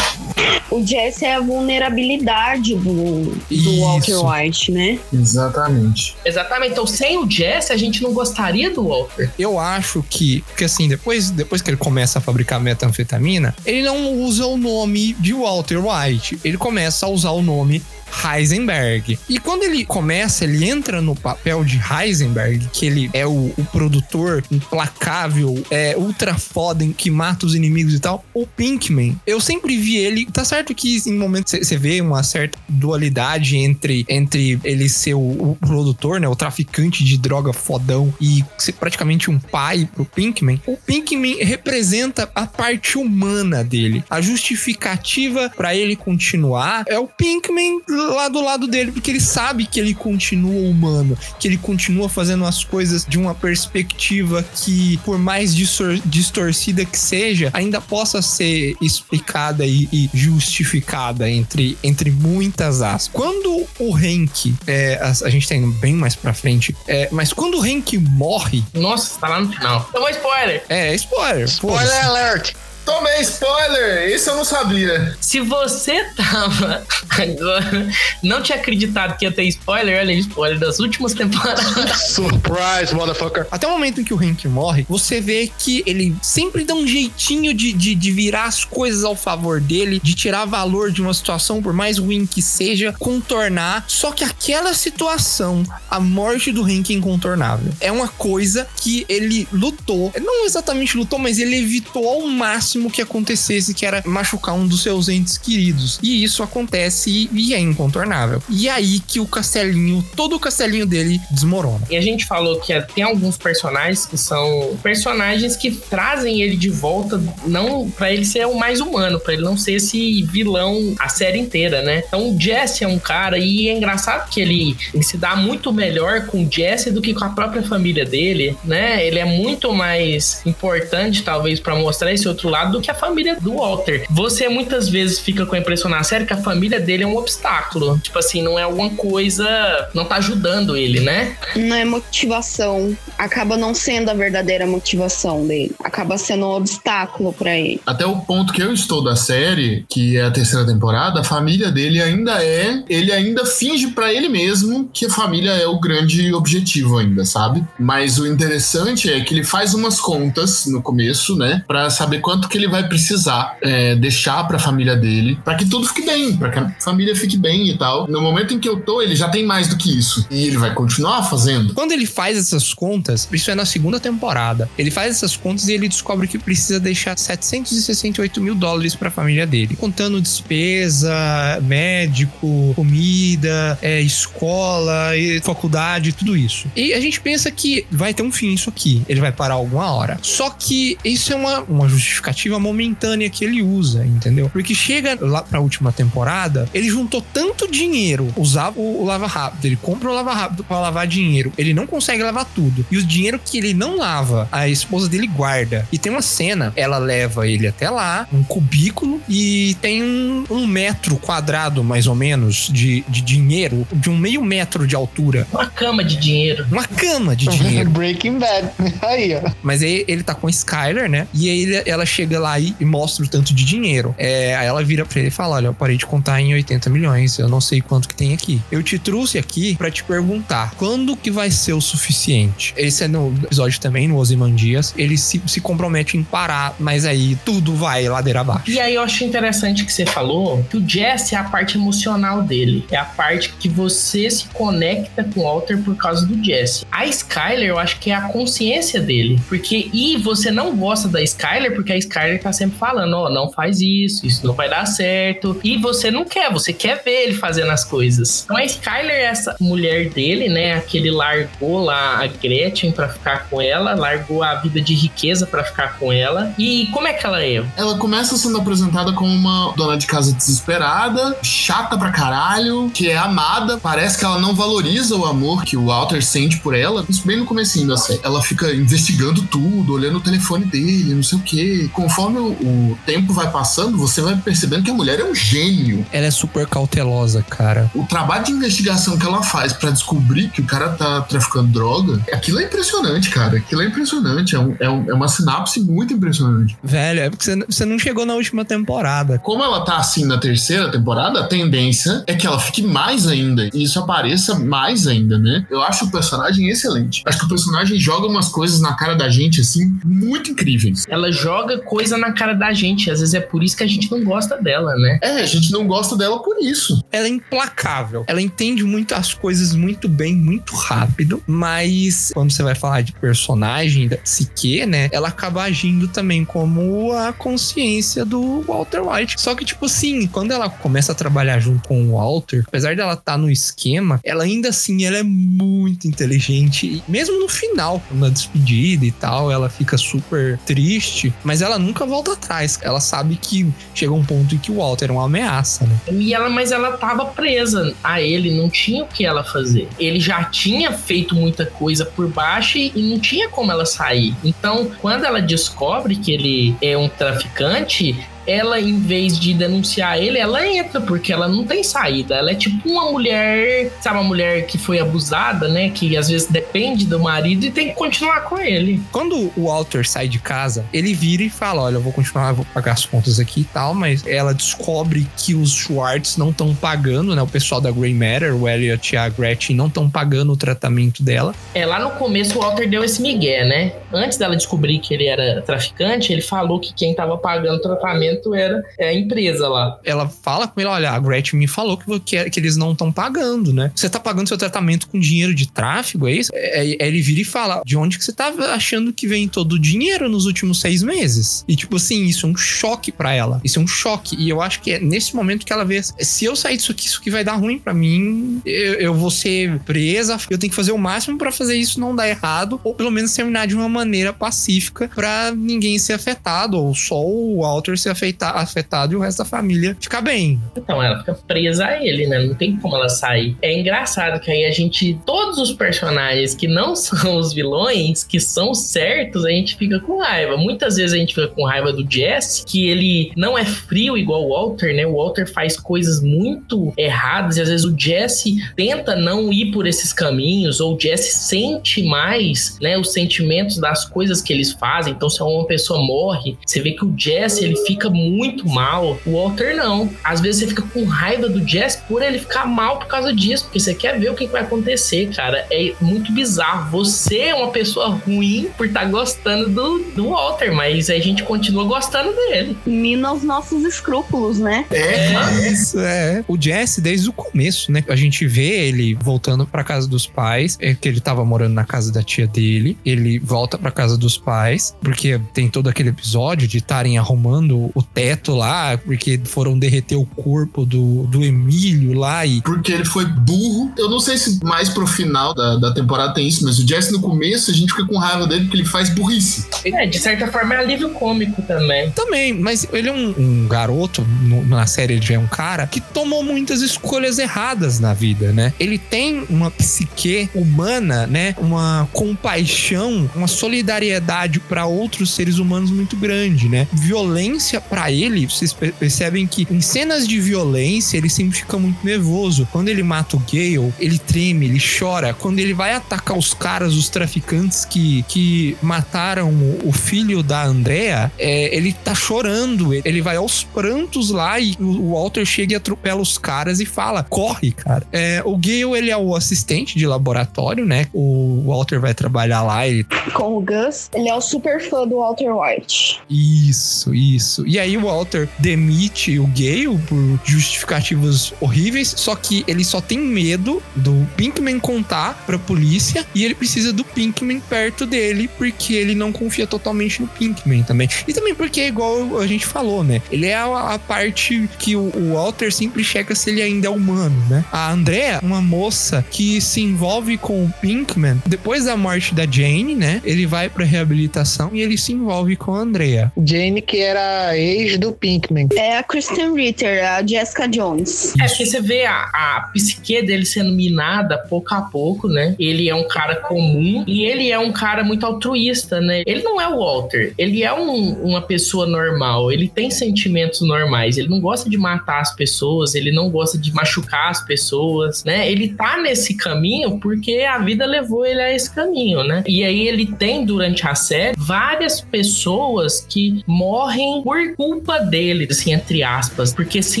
O Jesse é a vulnerabilidade do, do. Walter White, né? Exatamente. Exatamente. Então, sem o Jesse, a gente não gostaria do Walter. Eu acho que, porque assim, depois, depois que ele começa a fabricar metanfetamina, ele não usa o nome de Walter White. Ele começa a usar o nome Heisenberg. E quando ele começa, ele entra no papel de Heisenberg, que ele é o, o produtor implacável, é ultra foda, que mata os inimigos e tal. O Pinkman, eu sempre vi ele. Tá certo que em momentos você vê uma certa dualidade entre, entre ele ser o, o produtor, né? O traficante de droga fodão e ser praticamente um pai pro Pinkman. O Pinkman representa a parte humana dele. A justificativa pra ele continuar é o Pinkman lá do lado dele, porque ele sabe que ele continua humano, que ele continua fazendo as coisas de uma perspectiva que, por mais distor- distorcida que seja, ainda possa ser explicada e, e justificada entre, entre muitas aspas. Quando o Hank, é, a, a gente tá indo bem mais pra frente, é, mas quando o Hank morre, Nossa, tá lá no final. Tomou spoiler. é spoiler. Spoiler foda-se. alert! Tomei spoiler! Esse eu não sabia. Se você tava agora, não tinha acreditado que ia ter spoiler, olha aí, spoiler das últimas temporadas. Surprise, motherfucker! Até o momento em que o Hank morre, você vê que ele sempre dá um jeitinho de, de, de virar as coisas ao favor dele, de tirar valor de uma situação, por mais ruim que seja, contornar. Só que aquela situação, a morte do Hank é incontornável. É uma coisa que ele lutou, não exatamente lutou, mas ele evitou ao máximo que acontecesse, que era machucar um dos seus entes queridos. E isso acontece e é incontornável. E aí que o castelinho, todo o castelinho dele desmorona. E a gente falou que tem alguns personagens que são personagens que trazem ele de volta, não para ele ser o mais humano, para ele não ser esse vilão a série inteira, né? Então o Jesse é um cara e é engraçado que ele, ele se dá muito melhor com o Jesse do que com a própria família dele, né? Ele é muito mais importante talvez para mostrar esse outro lado do que a família do Walter. Você muitas vezes fica com a impressão na série que a família dele é um obstáculo, tipo assim, não é alguma coisa, não tá ajudando ele, né? Não é motivação, acaba não sendo a verdadeira motivação dele, acaba sendo um obstáculo para ele. Até o ponto que eu estou da série, que é a terceira temporada, a família dele ainda é, ele ainda finge para ele mesmo que a família é o grande objetivo ainda, sabe? Mas o interessante é que ele faz umas contas no começo, né, para saber quanto que ele vai precisar é, deixar para a família dele, para que tudo fique bem, para que a família fique bem e tal. No momento em que eu tô, ele já tem mais do que isso e ele vai continuar fazendo. Quando ele faz essas contas, isso é na segunda temporada, ele faz essas contas e ele descobre que precisa deixar 768 mil dólares para a família dele, contando despesa, médico, comida, é, escola, faculdade, tudo isso. E a gente pensa que vai ter um fim isso aqui, ele vai parar alguma hora. Só que isso é uma, uma justificativa momentânea que ele usa, entendeu? Porque chega lá pra última temporada, ele juntou tanto dinheiro, usava o, o lava rápido, ele compra o lava rápido para lavar dinheiro, ele não consegue lavar tudo. E o dinheiro que ele não lava, a esposa dele guarda. E tem uma cena, ela leva ele até lá, um cubículo, e tem um, um metro quadrado, mais ou menos, de, de dinheiro, de um meio metro de altura. Uma cama de dinheiro. Uma cama de dinheiro. Breaking Bad. Aí, ó. Mas aí ele tá com Skyler, né? E aí ele- ela chega lá e, e mostra o tanto de dinheiro. É, aí ela vira pra ele e fala: Olha, eu parei de contar em 80 milhões, eu não sei quanto que tem aqui. Eu te trouxe aqui pra te perguntar: quando que vai ser o suficiente? Esse é no episódio também, no Ozymandias. Ele se, se compromete em parar, mas aí tudo vai ladeira abaixo. E aí eu acho interessante que você falou que o Jesse é a parte emocional dele. É a parte que você se conecta com o Walter por causa do Jesse. A Skyler, eu acho que é a consciência dele. Porque, e você não gosta da Skyler porque a Skyler tá sempre falando, ó, não faz isso, isso não vai dar certo. E você não quer, você quer ver ele fazendo as coisas. Então a Skyler é essa mulher dele, né? Que ele largou lá a Gretchen pra ficar com ela, largou a vida de riqueza pra ficar com ela. E como é que ela é? Ela começa sendo apresentada como uma dona de casa desesperada, chata pra caralho, que é amada. Parece que ela não valoriza o amor que o Walter sente por ela. Isso bem no comecinho da série. Ela fica investigando tudo, olhando o telefone dele, não sei o quê. Conforme o, o tempo vai passando, você vai percebendo que a mulher é um gênio. Ela é super cautelosa, cara. O trabalho de investigação que ela faz pra descobrir que o cara tá traficando droga, aquilo é impressionante, cara. Aquilo é impressionante. É, um- é um- é uma sinapse muito impressionante. Velho, é porque você, você não chegou na última temporada. Como ela tá assim na terceira temporada, a tendência é que ela fique mais ainda. E isso apareça mais ainda, né? Eu acho o personagem excelente. Acho que o personagem joga umas coisas na cara da gente, assim, muito incríveis. Ela joga coisa na cara da gente. Às vezes é por isso que a gente não gosta dela, né? É, a gente não gosta dela por isso. Ela é implacável. Ela entende muito as coisas muito bem, muito rápido. Mas quando você vai falar de personagem, da psique, né? Ela acaba agindo também como a consciência do Walter White. Só que, tipo assim, quando ela começa a trabalhar junto com o Walter, apesar dela estar no esquema, ela ainda assim ela é muito inteligente. E mesmo no final, na despedida e tal, ela fica super triste, mas ela nunca volta atrás. Ela sabe que chega um ponto em que o Walter é uma ameaça, né? E ela, mas ela tava presa a ele, não tinha o que ela fazer. Ele já tinha feito muita coisa por baixo e, e não tinha como ela sair. Então, quando ela descobre que ele é um traficante, ela, em vez de denunciar ele, ela entra, porque ela não tem saída. Ela é tipo uma mulher, sabe, uma mulher que foi abusada, né? Que às vezes depende do marido e tem que continuar com ele. Quando o Walter sai de casa, ele vira e fala: Olha, eu vou continuar, eu vou pagar as contas aqui e tal, mas ela descobre que os Schwartz não estão pagando, né? O pessoal da Grey Matter, o Elliot e a Gretchen, não estão pagando o tratamento dela. É, lá no começo o Walter deu esse migué, né? Antes dela descobrir que ele era traficante, ele falou que quem tava pagando o tratamento tratamento era é, a empresa lá. Ela fala com ele: olha, a Gretchen me falou que, que, que eles não estão pagando, né? Você tá pagando seu tratamento com dinheiro de tráfego, é isso? É, é, ele vira e fala: de onde que você tá achando que vem todo o dinheiro nos últimos seis meses? E, tipo assim, isso é um choque para ela. Isso é um choque. E eu acho que é nesse momento que ela vê: se eu sair disso aqui, isso aqui vai dar ruim para mim, eu, eu, vou ser presa, eu tenho que fazer o máximo para fazer isso não dar errado, ou pelo menos terminar de uma maneira pacífica para ninguém ser afetado, ou só o Walter ser afetar, afetado e o resto da família ficar bem. Então ela fica presa a ele, né? Não tem como ela sair. É engraçado que aí a gente, todos os personagens que não são os vilões, que são certos, a gente fica com raiva. Muitas vezes a gente fica com raiva do Jesse, que ele não é frio igual o Walter, né? O Walter faz coisas muito erradas e às vezes o Jesse tenta não ir por esses caminhos, ou o Jesse sente mais, né, os sentimentos das coisas que eles fazem. Então, se uma pessoa morre, você vê que o Jesse ele fica muito mal. O Walter não. Às vezes você fica com raiva do Jesse por ele ficar mal por causa disso, porque você quer ver o que vai acontecer, cara. É muito bizarro. Você é uma pessoa ruim por estar tá gostando do, do Walter, mas a gente continua gostando dele. Mina os nossos escrúpulos, né? É, é. isso, é. O Jesse, desde o começo, né? A gente vê ele voltando para casa dos pais, é que ele tava morando na casa da tia dele. Ele volta para casa dos pais, porque tem todo aquele episódio de estarem arrumando o teto lá, porque foram derreter o corpo do, do Emílio lá e. Porque ele foi burro. Eu não sei se mais pro final da, da temporada tem isso, mas o Jesse no começo a gente fica com raiva dele porque ele faz burrice. É, de certa forma é alívio cômico também. Também, mas ele é um, um garoto, no, na série ele já é um cara, que tomou muitas escolhas erradas na vida, né? Ele tem uma psique humana, né? Uma compaixão, uma solidariedade para outros seres humanos muito grande, né? Violência para ele, vocês percebem que em cenas de violência ele sempre fica muito nervoso. Quando ele mata o Gale, ele treme, ele chora. Quando ele vai atacar os caras, os traficantes que, que mataram o filho da Andrea, é, ele tá chorando. Ele vai aos prantos lá e o Walter chega e atropela os caras e fala: corre, cara. É, o Gale, ele é o assistente de laboratório, né? O Walter vai trabalhar lá. Ele... Com o Gus, ele é o super fã do Walter White. Isso, isso. E aí o Walter demite o Gale por justificativos horríveis, só que ele só tem medo do Pinkman contar pra polícia e ele precisa do Pinkman perto dele porque ele não confia totalmente no Pinkman também. E também porque, é igual a gente falou, né? Ele é a, a parte que o, o Walter sempre checa se ele ainda é humano, né? A Andrea, uma moça que se envolve com o Pinkman depois da morte da Jane, né? Ele vai pra reabilitação e ele se envolve com a Andrea. Jane, que era ex do Pinkman. É a Kristen Ritter, a Jessica Jones. É, porque você vê a, a psique dele sendo minada pouco a pouco, né? Ele é um cara comum e ele é um cara muito altruísta, né? Ele não é o Walter, ele é um, uma pessoa normal, ele tem sentimentos normais, ele não gosta de matar as pessoas, ele não gosta de machucar as pessoas, né? Ele tá nesse caminho porque a vida levou ele a esse caminho, né? E aí ele tem durante a série várias pessoas que morrem por culpa dele, assim, entre aspas, porque se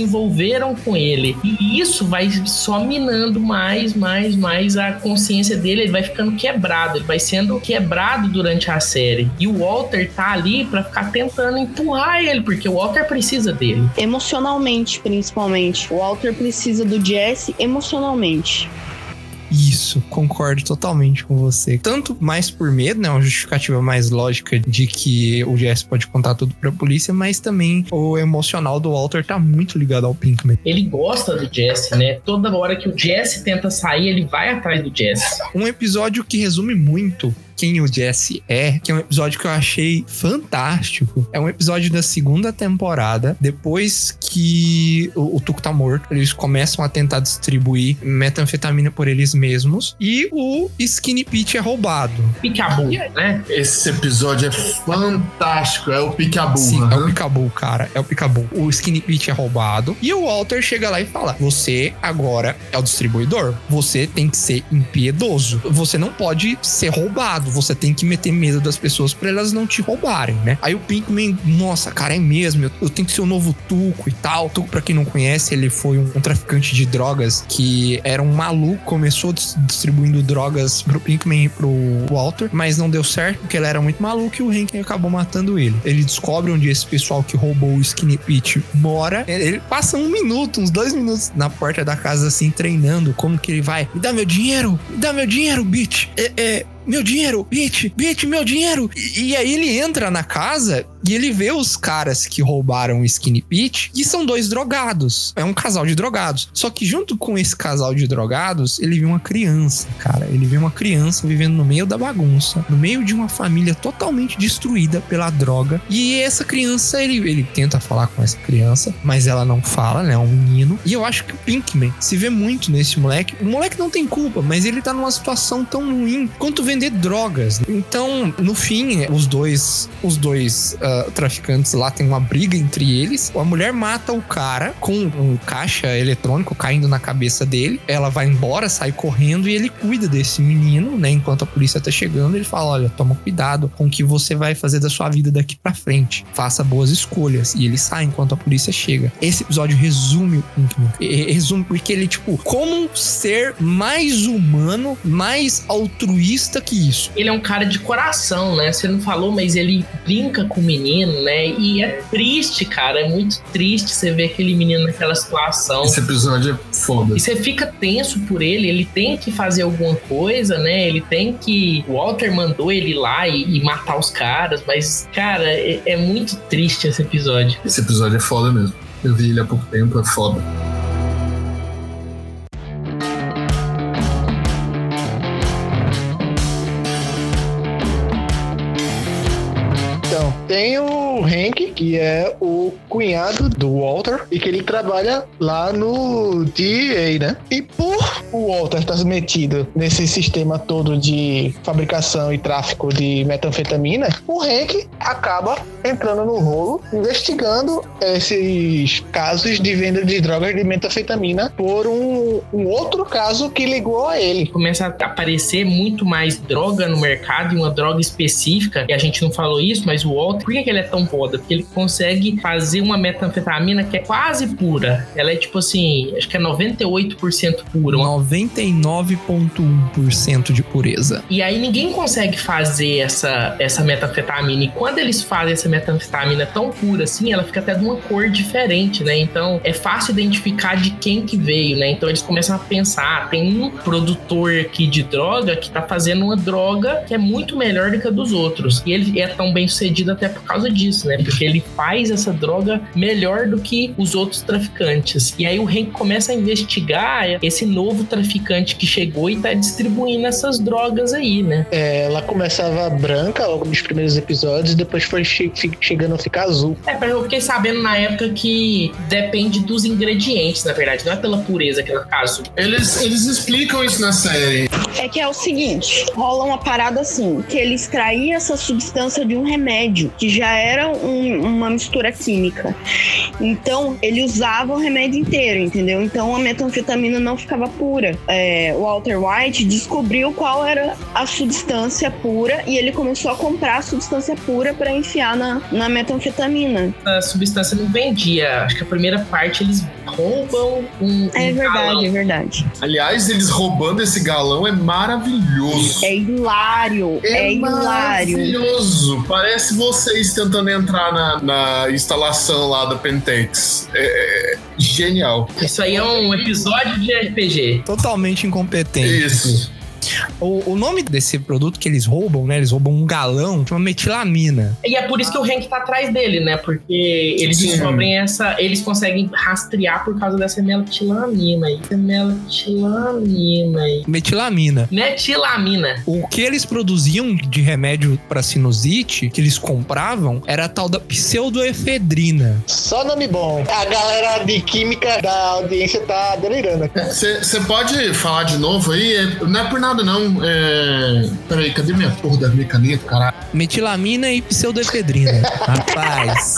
envolveram com ele. E isso vai só minando mais, mais, mais a consciência dele, ele vai ficando quebrado, ele vai sendo quebrado durante a série. E o Walter tá ali para ficar tentando empurrar ele, porque o Walter precisa dele. Emocionalmente, principalmente. O Walter precisa do Jesse emocionalmente. Isso, concordo totalmente com você. Tanto mais por medo, né? Uma justificativa mais lógica de que o Jesse pode contar tudo pra polícia, mas também o emocional do Walter tá muito ligado ao Pinkman. Ele gosta do Jesse, né? Toda hora que o Jesse tenta sair, ele vai atrás do Jesse. Um episódio que resume muito quem o Jesse é, que é um episódio que eu achei fantástico. É um episódio da segunda temporada, depois que o, o Tuco tá morto, eles começam a tentar distribuir metanfetamina por eles mesmos e o Skinny Pete é roubado. Picabu, né? Esse episódio é fantástico, é o Picabu. Sim, uhum. é o Picabu, cara, é o Picabu. O Skinny Pete é roubado e o Walter chega lá e fala: "Você agora é o distribuidor. Você tem que ser impiedoso. Você não pode ser roubado você tem que meter medo das pessoas pra elas não te roubarem, né? Aí o Pinkman, nossa, cara, é mesmo, eu, tenho que ser o novo Tuco e tal. Tuco, pra quem não conhece, ele foi um, um traficante de drogas que era um maluco, começou dis- distribuindo drogas pro Pinkman e pro Walter, mas não deu certo porque ele era muito maluco e o Hank acabou matando ele. Ele descobre onde esse pessoal que roubou o Skinny Pete mora. Ele passa um minuto, uns dois minutos na porta da casa assim, treinando como que ele vai. Me dá meu dinheiro, me dá meu dinheiro, bitch. É, é, meu dinheiro, bitch, bitch, meu dinheiro. E, e aí ele entra na casa e ele vê os caras que roubaram o Skinny Pete e são dois drogados. É um casal de drogados. Só que junto com esse casal de drogados, ele vê uma criança, cara. Ele vê uma criança vivendo no meio da bagunça, no meio de uma família totalmente destruída pela droga. E essa criança, ele, ele tenta falar com essa criança, mas ela não fala, né? É um menino. E eu acho que o Pinkman se vê muito nesse moleque. O moleque não tem culpa, mas ele tá numa situação tão ruim quanto vender drogas. Então, no fim, os dois, os dois traficantes lá tem uma briga entre eles. A mulher mata o cara com um caixa eletrônico caindo na cabeça dele. Ela vai embora, sai correndo e ele cuida desse menino, né? Enquanto a polícia tá chegando, ele fala: Olha, toma cuidado com o que você vai fazer da sua vida daqui pra frente. Faça boas escolhas. E ele sai enquanto a polícia chega. Esse episódio resume o Pinkman. Resume porque ele, tipo, como ser mais humano, mais altruísta que isso. Ele é um cara de coração, né? Você não falou, mas ele brinca com o menino, né? E é triste, cara. É muito triste você ver aquele menino naquela situação. Esse episódio é foda. E você fica tenso por ele, ele tem que fazer alguma coisa, né? Ele tem que. O Walter mandou ele ir lá e, e matar os caras, mas, cara, é, é muito triste esse episódio. Esse episódio é foda mesmo. Eu vi ele há pouco tempo, é foda. Então, tem o Hank, que é o cunhado do Walter, e que ele trabalha lá no DEA, né? E por o Walter estar metido nesse sistema todo de fabricação e tráfico de metanfetamina, o Hank acaba entrando no rolo, investigando esses casos de venda de drogas de metanfetamina por um, um outro caso que ligou a ele. Começa a aparecer muito mais droga no mercado e uma droga específica, e a gente não falou isso, mas o Walter, por que, que ele é tão foda? Porque ele consegue fazer uma metanfetamina que é quase pura. Ela é tipo assim, acho que é 98% pura. Uma 99,1% de pureza. E aí ninguém consegue fazer essa, essa metanfetamina. E quando eles fazem essa metanfetamina tão pura assim, ela fica até de uma cor diferente, né? Então é fácil identificar de quem que veio, né? Então eles começam a pensar, "Ah, tem um produtor aqui de droga que tá fazendo uma droga que é muito melhor do que a dos outros. E ele é tão bem sucedido até por causa disso, né? Porque ele faz essa droga melhor do que os outros traficantes. E aí o Hank começa a investigar esse novo traficante que chegou e tá distribuindo essas drogas aí, né? É, ela começava branca logo nos primeiros episódios, e depois foi che- chegando a ficar azul. É, mas eu fiquei sabendo na época que depende dos ingredientes, na verdade, não é pela pureza que ela fica azul. Eles, eles explicam isso na série. É que é o seguinte, rola uma parada assim, que ele extraía essa substância de um remédio, que já era um- uma mistura química. Então, ele usava o remédio inteiro, entendeu? Então, a metanfetamina não ficava pura. É, o Walter White descobriu qual era a substância pura e ele começou a comprar a substância pura para enfiar na, na metanfetamina. A substância não vendia. Acho que a primeira parte eles roubam um. É um verdade, galão. é verdade. Aliás, eles roubando esse galão é maravilhoso. É hilário, é, hilário. maravilhoso. Parece vocês tentando entrar na, na instalação lá da Pentex. É, é genial. Isso aí é um episódio de RPG. Totalmente incompetente. Isso. O, o nome desse produto que eles roubam, né? Eles roubam um galão, chama metilamina. E é por isso que o Hank tá atrás dele, né? Porque eles Sim. descobrem essa. Eles conseguem rastrear por causa dessa metilamina aí. Metilamina aí. Metilamina. Metilamina. O que eles produziam de remédio pra sinusite, que eles compravam, era a tal da pseudoefedrina. Só nome bom. A galera de química da audiência tá delirando aqui. Você pode falar de novo aí? É- Não é por nada nada, não. É. Peraí, cadê minha porra da minha caneta, caralho? Metilamina e pseudoefedrina. Rapaz.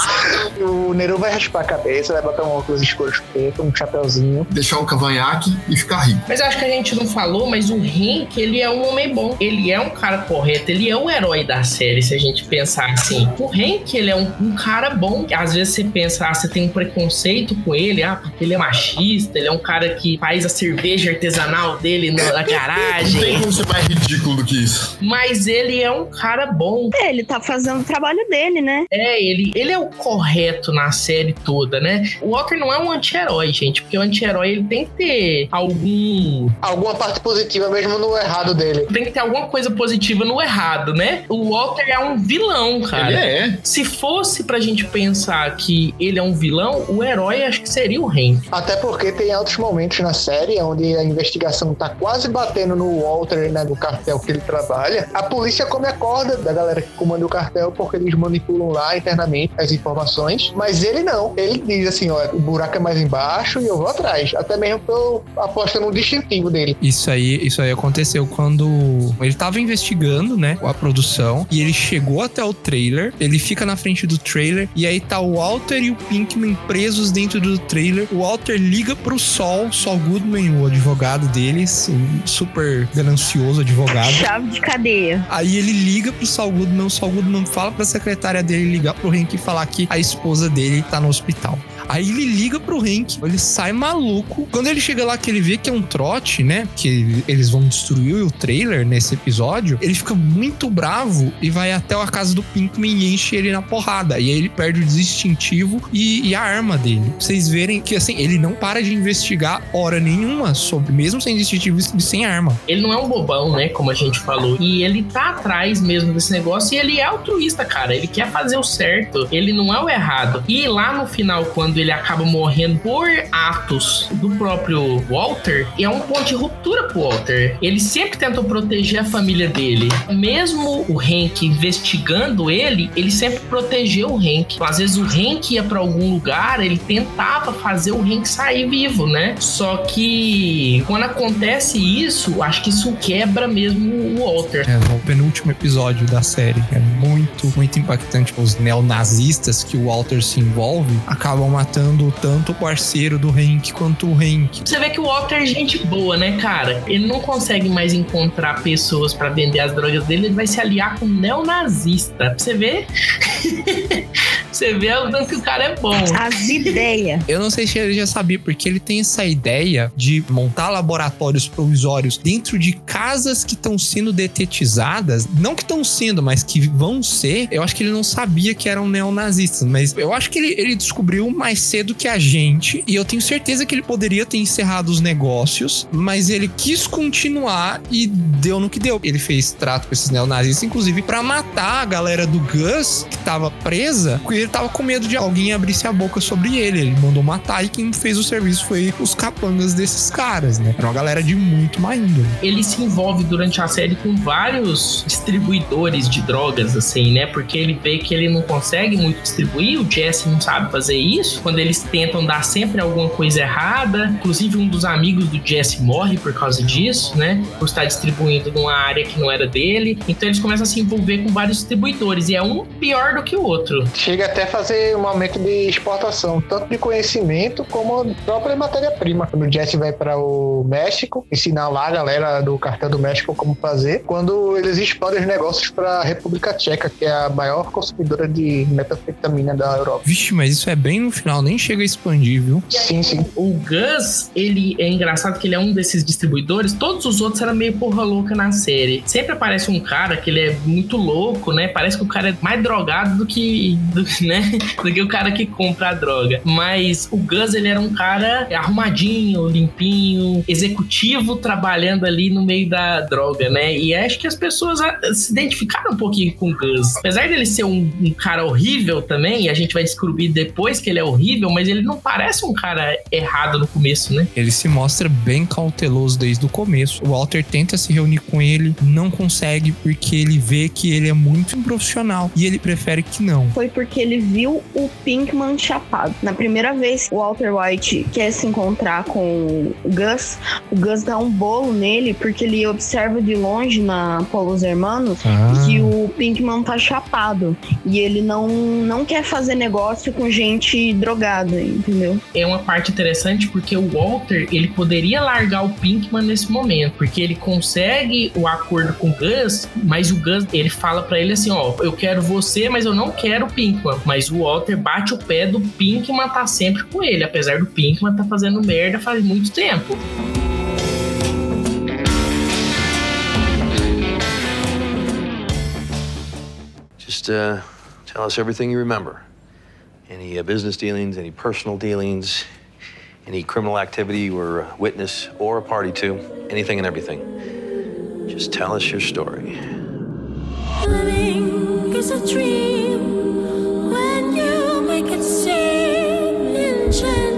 O Neru vai raspar a cabeça, vai botar um óculos escuros preto, um chapeuzinho. Deixar um cavanhaque e ficar rico. Mas acho que a gente não falou, mas o Hank, ele é um homem bom. Ele é um cara correto, ele é o herói da série, se a gente pensar assim. O Hank, ele é um, um cara bom. Às vezes você pensa, ah, você tem um preconceito com ele, ah, porque ele é machista, ele é um cara que faz a cerveja artesanal dele na Não tem como ser mais ridículo do que isso. Mas ele é um cara bom. É, ele tá fazendo o trabalho dele, né? É, ele, ele é o correto na série toda, né? O Walter não é um anti-herói, gente, porque o anti-herói ele tem que ter algum. Alguma parte positiva mesmo no errado dele. Tem que ter alguma coisa positiva no errado, né? O Walter é um vilão, cara. Ele é. Se fosse pra gente pensar que ele é um vilão, o herói acho que seria o Hank. Até porque tem altos momentos na série onde a investigação tá quase batendo no Walter, né, no cartel que ele trabalha. A polícia come a corda da galera que comanda o cartel porque eles manipulam lá internamente as informações. Mas ele não. Ele diz assim, ó, o buraco é mais embaixo e eu vou atrás. Até mesmo tô apostando no distintivo dele. Isso aí, isso aí aconteceu quando ele tava investigando, né, a produção e ele chegou até o trailer, ele fica na frente do trailer e aí tá o Walter e o Pinkman presos dentro do trailer. O Walter liga pro Sol, Sol Goodman, o advogado deles, um super ganancioso advogado. Chave de cadeia. Aí ele liga pro Saul Goodman, o Saul Goodman fala pra secretária dele ligar pro Hank e falar que a esposa dele tá no hospital. Aí ele liga pro Hank, ele sai maluco. Quando ele chega lá que ele vê que é um trote, né? Que eles vão destruir o trailer nesse episódio, ele fica muito bravo e vai até a casa do Pinkman e enche ele na porrada. E aí ele perde o distintivo e, e a arma dele. Pra Vocês verem que assim, ele não para de investigar hora nenhuma sobre, mesmo sem distintivo e sem arma. Ele não é um bobão, né? Como a gente falou. E ele tá atrás mesmo desse negócio e ele é altruísta, cara. Ele quer fazer o certo. Ele não é o errado. E lá no final, quando ele acaba morrendo por atos do próprio Walter, é um ponto de ruptura pro Walter. Ele sempre tentou proteger a família dele. Mesmo o Hank investigando ele, ele sempre protegeu o Hank. Às vezes o Hank ia pra algum lugar, ele tentava fazer o Hank sair vivo, né? Só que quando acontece isso, acho que isso quebra mesmo o Walter. É, o penúltimo episódio da série. É muito, muito impactante. Os neonazistas que o Walter se envolve acabam matando tanto o parceiro do Hank quanto o Hank. Você vê que o Walter é gente boa, né, cara? Ele não consegue mais encontrar pessoas pra vender as drogas dele, ele vai se aliar com um neonazista. Pra você ver? você vê o tanto que o cara é bom. As ideias. Eu não sei se ele já sabia, porque ele tem essa ideia de montar laboratórios provisórios dentro de casas que estão sendo detetizadas. Não que estão sendo, mas que vão ser. Eu acho que ele não sabia que eram neonazistas, mas eu acho que ele, ele descobriu mais cedo que a gente. E eu tenho certeza que ele poderia ter encerrado os negócios, mas ele quis continuar e deu no que deu. Ele fez trato com esses neonazistas, inclusive, pra matar a galera do Gus, que tava presa, porque ele tava com medo de alguém abrisse a boca sobre ele. Ele mandou matar e quem fez o serviço foi os capangas desses caras, né? Era uma galera de muito má índole. ele se envolve durante a série com vários distribuidores de drogas, assim, né? Porque ele vê que ele não consegue muito distribuir, o Jesse não sabe fazer isso. Quando eles tentam dar sempre alguma coisa errada, inclusive um dos amigos do Jesse morre por causa disso, né? Por estar distribuindo numa área que não era dele. Então eles começam a se envolver com vários distribuidores e é um pior do que o outro. Chega até fazer um aumento de exportação, tanto de conhecimento como própria matéria-prima. Quando o Jesse vai para o México, ensinar lá a galera do cartel do México como fazer, quando eles expandem os negócios para a República Tcheca, que é a maior consumidora de metanfetamina da Europa. Vixe, mas isso é bem no final, nem chega a expandir, viu? Sim, sim. O Gus, ele é engraçado que ele é um desses distribuidores. Todos os outros eram meio porra louca na série. Sempre aparece um cara que ele é muito louco, né? Parece que o cara é mais drogado do que, do, né? do que o cara que compra a droga. Mas o Gus, ele era um cara arrumadinho, limpinho, executivo, trabalhando ali no meio da droga, né? E acho que as pessoas ah, se identificaram um pouquinho com o Gus. Apesar dele ser um, um cara horrível também, e a gente vai descobrir depois que ele é horrível, mas ele não parece um cara errado no começo, né? Ele se mostra bem cauteloso desde o começo. O Walter tenta se reunir com ele, não consegue porque ele vê que ele é muito improfissional e ele prefere que não. Foi porque ele ele viu o Pinkman chapado. Na primeira vez que o Walter White quer se encontrar com o Gus, o Gus dá um bolo nele porque ele observa de longe na Polos Hermanos Ah. que o Pinkman tá chapado e ele não, não quer fazer negócio com gente drogada, entendeu? É uma parte interessante porque o Walter, ele poderia largar o Pinkman nesse momento, porque ele consegue o acordo com o Gus, mas o Gus, ele fala pra ele assim, ó, eu quero você, mas eu não quero o Pinkman. Mas o Walter bate o pé do Pinkman tá sempre com ele, apesar do Pinkman tá fazendo merda faz muito tempo. Just uh, tell us everything you remember. Any uh, business dealings, any personal dealings, any criminal activity you were a witness or a party to, anything and everything. Just tell us your story. Living is a dream change.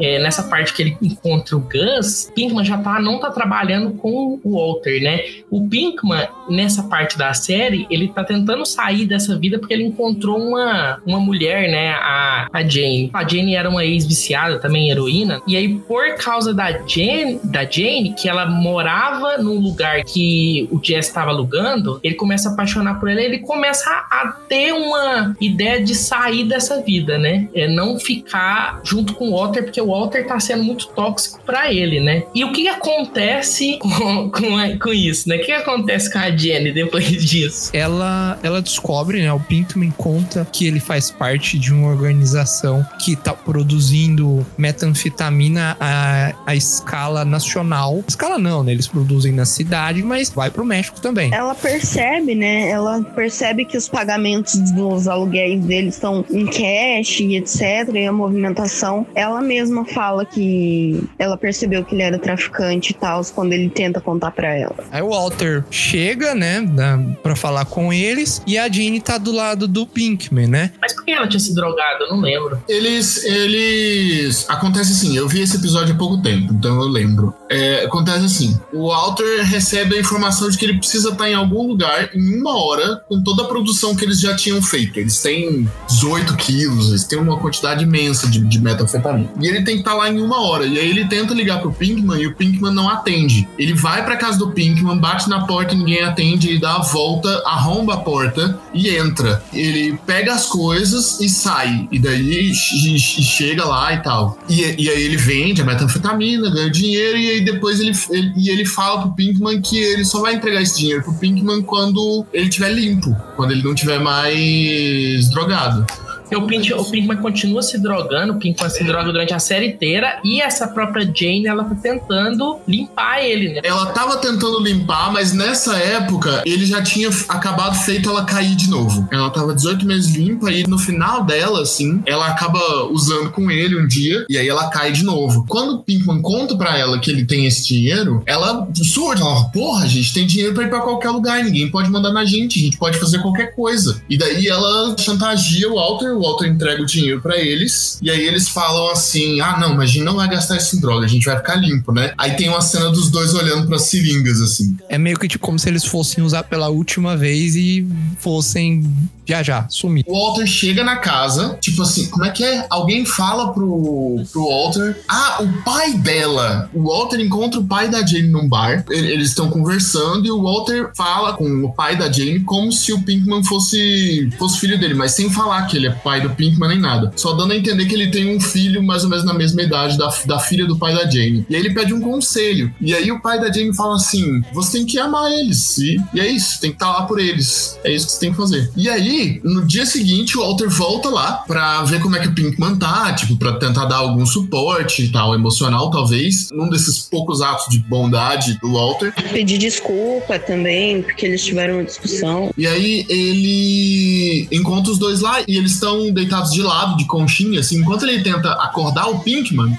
É, nessa parte que ele encontra o Gus, Pinkman já tá, não tá trabalhando com o Walter, né? O Pinkman, nessa parte da série, ele tá tentando sair dessa vida porque ele encontrou uma, uma mulher, né? A, a Jane. A Jane era uma ex-viciada, também heroína. E aí, por causa da Jane, da Jane, que ela morava num lugar que o Jess estava alugando, ele começa a apaixonar por ela e ele começa a, a ter uma ideia de sair dessa vida, né? É não ficar junto com o Walter, porque o Walter tá sendo muito tóxico pra ele, né? E o que acontece com, com, com isso, né? O que que acontece com a Jenny depois disso? Ela, ela descobre, né? O Pinkman conta que ele faz parte de uma organização que tá produzindo metanfetamina a, a escala nacional. Escala não, né? Eles produzem na cidade, mas vai pro México também. Ela percebe, né? Ela percebe que os pagamentos dos aluguéis deles estão em cash e etc. E a movimentação. Ela mesma fala que ela percebeu que ele era traficante e tal, quando ele tenta contar pra ela. Aí o Walter chega, né, na, pra falar com eles, e a Jeanne tá do lado do Pinkman, né? Mas por que ela tinha se drogado? Eu não lembro. Eles, eles. Acontece assim, eu vi esse episódio há pouco tempo, então eu lembro. É, acontece assim: o Walter recebe a informação de que ele precisa estar em algum lugar em uma hora com toda a produção que eles já tinham feito. Eles têm 18 quilos, eles têm uma quantidade imensa de, de metanfetamina. E ele tem que estar lá em uma hora. E aí ele tenta ligar pro Pinkman e o Pinkman não atende. Ele vai pra casa do Pinkman, bate na porta e ninguém atende, ele dá a volta, arromba a porta e entra. Ele pega as coisas e sai. E daí e- e chega lá e tal. E, e aí ele vende a metanfetamina, ganha dinheiro, e aí depois ele, ele- e ele fala pro Pinkman que ele só vai entregar esse dinheiro pro Pinkman quando ele tiver limpo, quando ele não tiver mais drogado. Porque o, Pink, o Pinkman continua se drogando, o Pinkman se droga durante a série inteira, e essa própria Jane, ela tá tentando limpar ele, né? Ela tava tentando limpar, mas nessa época ele já tinha acabado feito ela cair de novo. Ela tava 18 meses limpa e no final dela, assim, ela acaba usando com ele um dia e aí ela cai de novo. Quando o Pinkman conta pra ela que ele tem esse dinheiro, ela surge, ela fala, porra, gente tem dinheiro pra ir pra qualquer lugar, ninguém pode mandar na gente, a gente pode fazer qualquer coisa. E daí ela chantageia o Walter, o Walter entrega o dinheiro pra eles, e aí eles falam assim: ah, não, mas a gente não vai gastar isso em droga, a gente vai ficar limpo, né? Aí tem uma cena dos dois olhando pras seringas, assim. É meio que tipo como se eles fossem usar pela última vez e fossem viajar, sumir. O Walter chega na casa, tipo assim, como é que é? Alguém fala pro, pro Walter. Ah, o pai dela. O Walter encontra o pai da Jane num bar. Eles estão conversando e o Walter fala com o pai da Jane como se o Pinkman fosse, fosse filho dele, mas sem falar que ele é pai do Pinkman nem nada. Só dando a entender que ele tem um filho mais ou menos na mesma idade da, da filha do pai da Jane. E aí ele pede um conselho. E aí o pai da Jane fala assim: você tem que amar eles. E, e é isso, tem que estar lá por eles. É isso que você tem que fazer. E aí, no dia seguinte, o Walter volta lá pra ver como é que o Pinkman tá, tipo, pra tentar dar algum suporte e tal, emocional, talvez. Num desses poucos atos de bondade do Walter. Pedir desculpa também, porque eles tiveram uma discussão. E aí ele encontra os dois lá e eles estão estão deitados de lado, de conchinha, assim. Enquanto ele tenta acordar o Pinkman,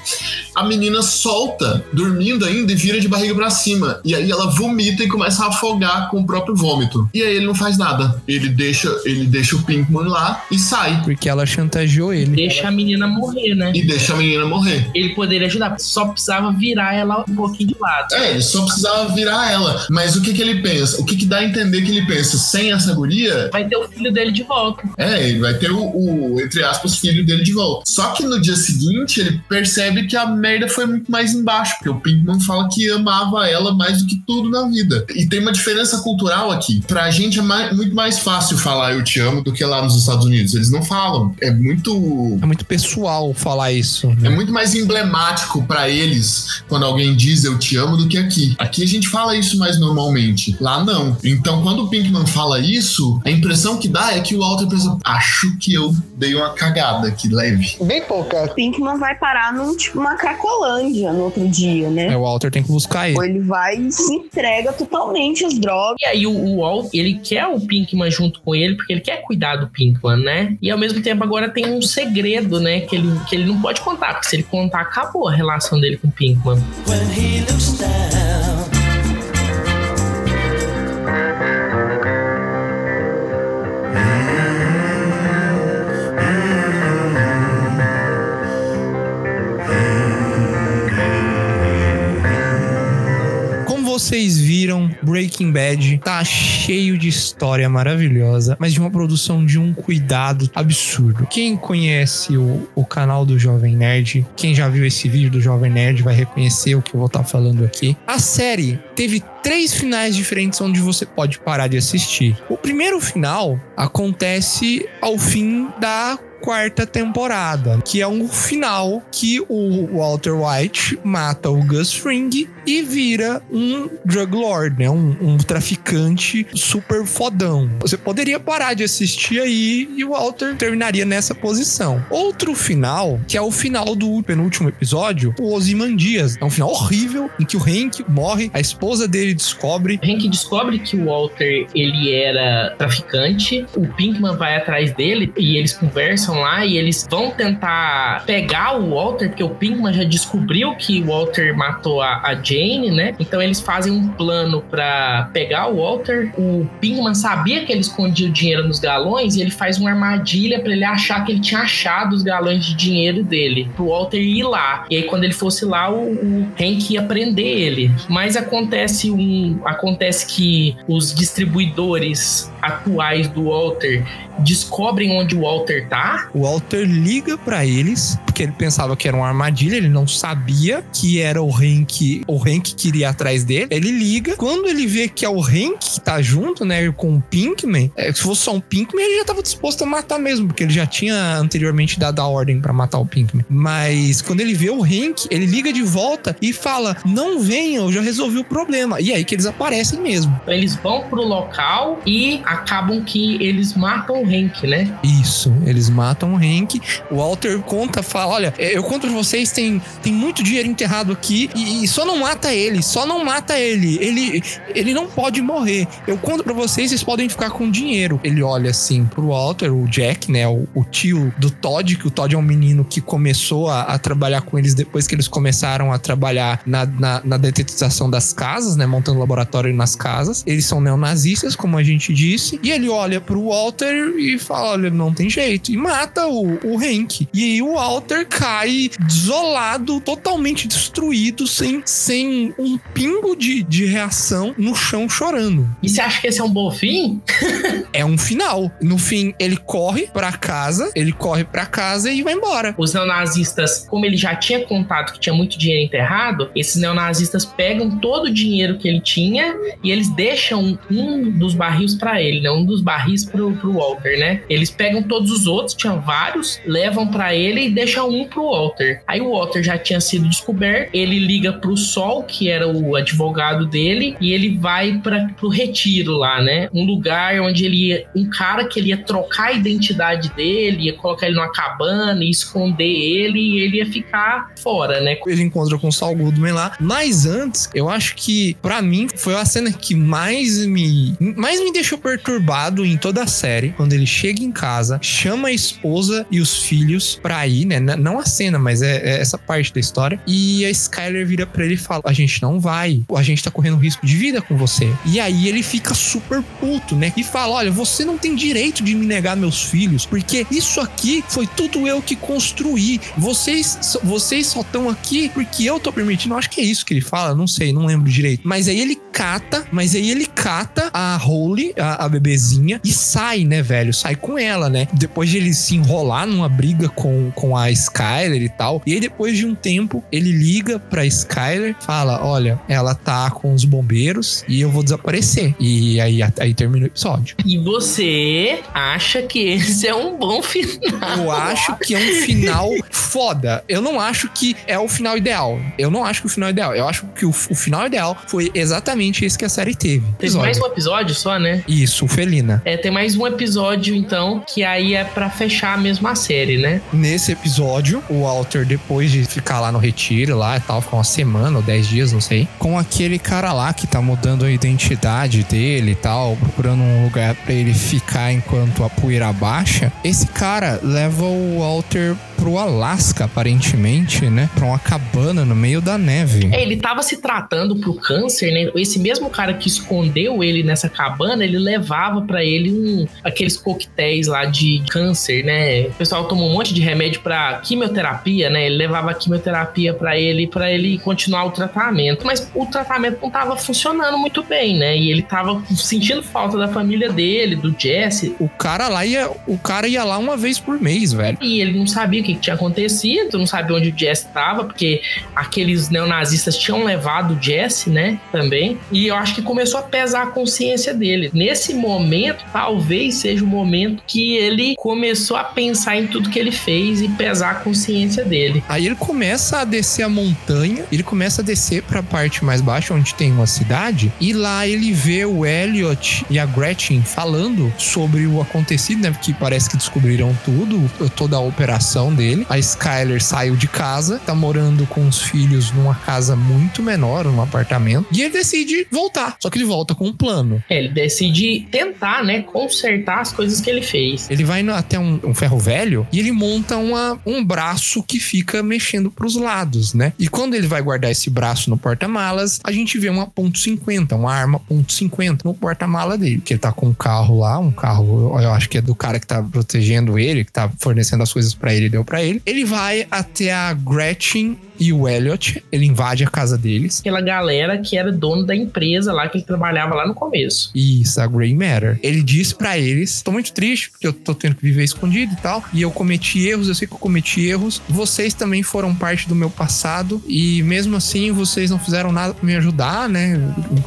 a menina solta, dormindo ainda, e vira de barriga pra cima. E aí ela vomita e começa a afogar com o próprio vômito. E aí ele não faz nada. Ele deixa, ele deixa o Pinkman lá e sai. Porque ela chantageou ele. Deixa a menina morrer, né? E deixa a menina morrer. Ele poderia ajudar, só precisava virar ela um pouquinho de lado. É, ele só precisava virar ela. Mas o que que ele pensa? O que que dá a entender que ele pensa? Sem essa guria, Vai ter o filho dele de volta. é, ele vai ter o, o, entre aspas, filho dele de volta. Só que no dia seguinte, ele percebe que a merda foi muito mais embaixo, porque o Pinkman fala que amava ela mais do que tudo na vida. E tem uma diferença cultural aqui. Pra gente é mai- muito mais fácil falar eu te amo do que lá nos Estados Unidos. Eles não falam. É muito. É muito pessoal falar isso. É né? muito mais emblemático pra eles quando alguém diz eu te amo do que aqui. Aqui a gente fala isso mais normalmente. Lá não. Então quando o Pinkman fala isso, a impressão que dá é que o Walter pensa: acho que eu dei uma cagada aqui leve. Bem pouca. Pinkman vai parar num tipo uma cracolândia no outro dia, né? É, o Walter tem que buscar ele. Ou ele vai e se entrega totalmente às drogas. E aí o, o Walt, ele quer o Pinkman junto com ele, porque ele quer cuidar do Pinkman, né? E ao mesmo tempo agora tem um segredo, né? Que ele, que ele não pode contar, porque se ele contar, acabou a relação dele com o Pinkman. When he looks down. Vocês viram, Breaking Bad tá cheio de história maravilhosa, mas de uma produção de um cuidado absurdo. Quem conhece o, o canal do Jovem Nerd, quem já viu esse vídeo do Jovem Nerd vai reconhecer o que eu vou estar falando aqui. A série teve três finais diferentes onde você pode parar de assistir. O primeiro final acontece ao fim da quarta temporada, que é um final que o Walter White mata o Gus Fring e vira um drug lord, né? Um, um traficante super fodão. Você poderia parar de assistir aí e o Walter terminaria nessa posição. Outro final, que é o final do penúltimo episódio, o Ozymandias. É um final horrível em que o Hank morre, a esposa dele descobre. Hank descobre que o Walter ele era traficante, o Pinkman vai atrás dele e eles conversam lá e eles vão tentar pegar o Walter, porque o Pinkman já descobriu que o Walter matou a, a Jane, né? Então eles fazem um plano pra pegar o Walter. O Pinkman sabia que ele escondia o dinheiro nos galões e ele faz uma armadilha pra ele achar que ele tinha achado os galões de dinheiro dele, pro Walter ir lá. E aí quando ele fosse lá, o, o Hank ia prender ele. Mas acontece um, acontece que os distribuidores atuais do Walter descobrem onde o Walter tá. O Walter liga pra eles, porque ele pensava que era uma armadilha, ele não sabia que era o Hank, o Hank que iria atrás dele. Ele liga, quando ele vê que é o Hank que tá junto, né, com o Pinkman, é, se fosse só um Pinkman, ele já tava disposto a matar mesmo, porque ele já tinha anteriormente dado a ordem pra matar o Pinkman. Mas quando ele vê o Hank, ele liga de volta e fala: "Não venham, eu já resolvi o problema". E aí que eles aparecem mesmo. Eles vão pro local e acabam que eles matam Hank, né? Isso, eles matam o Hank. O Walter conta, fala: Olha, eu conto pra vocês, tem, tem muito dinheiro enterrado aqui e, e só não mata ele, só não mata ele. Ele, ele não pode morrer. Eu conto pra vocês, vocês podem ficar com dinheiro. Ele olha assim pro Walter, o Jack, né? O, o tio do Todd, que o Todd é um menino que começou a, a trabalhar com eles depois que eles começaram a trabalhar na, na, na detetização das casas, né? Montando laboratório nas casas. Eles são neonazistas, como a gente disse. E ele olha pro Walter e fala: Olha, não tem jeito. E mata o, o Hank. E aí o Walter cai desolado, totalmente destruído, sem, sem um pingo de, de reação no chão chorando. E você acha que esse é um bom fim? É um final. No fim, ele corre pra casa, ele corre pra casa e vai embora. Os neonazistas, como ele já tinha contado que tinha muito dinheiro enterrado, esses neonazistas pegam todo o dinheiro que ele tinha e eles deixam um dos barris pra ele, né? Um dos barris pro, pro Walter, né? Eles pegam todos os outros, tinha vários, levam pra ele e deixam um pro Walter. Aí o Walter já tinha sido descoberto, ele liga pro Sol, que era o advogado dele, e ele vai para pro retiro lá, né? Um lugar onde ele ia, um cara que ele ia trocar a identidade dele, ia colocar ele numa cabana e esconder ele e ele ia ficar fora, né? Ele encontra com o Saul Goodman lá. Mas antes, eu acho que, pra mim, foi a cena que mais me, mais me deixou perturbado em toda a série. Quando ele chega em casa, chama a esposa e os filhos pra ir, né? Não a cena, mas é, é essa parte da história. E a Skyler vira pra ele e fala: A gente não vai, a gente tá correndo risco de vida com você. E aí ele fica super puto, né? E fala: Olha, você não tem direito de me negar meus filhos, porque isso aqui foi tudo eu que construí. Vocês, vocês só estão aqui porque eu tô permitindo. Eu acho que é isso que ele fala, não sei, não lembro direito. Mas aí ele cata, mas aí ele cata a Holly, a, a bebezinha, e sai, né, velho? Sai com ela, né? Depois de ele se enrolar numa briga com, com a Skyler e tal. E aí, depois de um tempo, ele liga pra Skyler, fala: Olha, ela tá com os bombeiros e eu vou desaparecer. E aí, aí termina o episódio. E você acha que esse é um bom final? Eu acho que é um final foda. Eu não acho que é o final ideal. Eu não acho que o final é ideal. Eu acho que o, o final ideal foi exatamente esse que a série teve. Teve mais um episódio só, né? Isso, Felina. É, tem mais um episódio, então, que aí é pra fechar mesmo a série, né? Nesse episódio, o Walter, depois de ficar lá no retiro, lá e tal, ficar uma semana ou dez dias, não sei, com aquele cara lá que tá mudando a identidade dele e tal, procurando um lugar pra ele ficar enquanto a poeira baixa, esse cara leva o Walter pro Alasca, aparentemente, né? Pra uma cabana no meio da neve. É, ele tava se tratando pro câncer, né? Esse mesmo cara que escondeu ele nessa cabana, ele levava pra ele um, aqueles coquetéis lá de câncer, né? O pessoal tomou um monte de remédio pra quimioterapia, né? Ele levava quimioterapia pra ele para ele continuar o tratamento, mas o tratamento não tava funcionando muito bem, né? E ele tava sentindo falta da família dele, do Jesse. O cara lá ia, o cara ia lá uma vez por mês, velho. E ele não sabia o que, que tinha acontecido, não sabia onde o Jesse tava, porque aqueles neonazistas tinham levado o Jesse, né? Também. E eu acho que começou a pesar a consciência dele. Nesse momento, talvez seja o momento que ele começou a pensar em tudo que ele fez e pesar a consciência dele. Aí ele começa a descer a montanha, ele começa a descer pra parte mais baixa, onde tem uma cidade, e lá ele vê o Elliot e a Gretchen falando sobre o acontecido, né? Porque parece que descobriram tudo, toda a operação dele. A Skyler saiu de casa, tá morando com os filhos numa casa muito menor, num apartamento, e ele decide voltar. Só que ele volta com um plano. É, Ele decide tentar, né, consertar as coisas que ele fez. Ele vai até um, um ferro velho e ele monta uma, um braço que fica mexendo pros lados, né? E quando ele vai guardar esse braço no porta-malas, a gente vê uma ponto .50, uma arma ponto .50 no porta-mala dele. Que ele tá com um carro lá, um carro, eu acho que é do cara que tá protegendo ele, que tá fornecendo as coisas pra ele, deu pra ele. Ele vai até a Gretchen e o Elliot, ele invade a casa deles. Aquela galera que era dono da empresa lá que ele trabalhava lá no começo. Isso, a Grey Matter. Ele diz pra eles: tô muito triste porque eu tô tendo que viver escondido e tal. E eu cometi erros, eu sei que eu cometi erros. Vocês também foram parte do meu passado. E mesmo assim, vocês não fizeram nada pra me ajudar, né?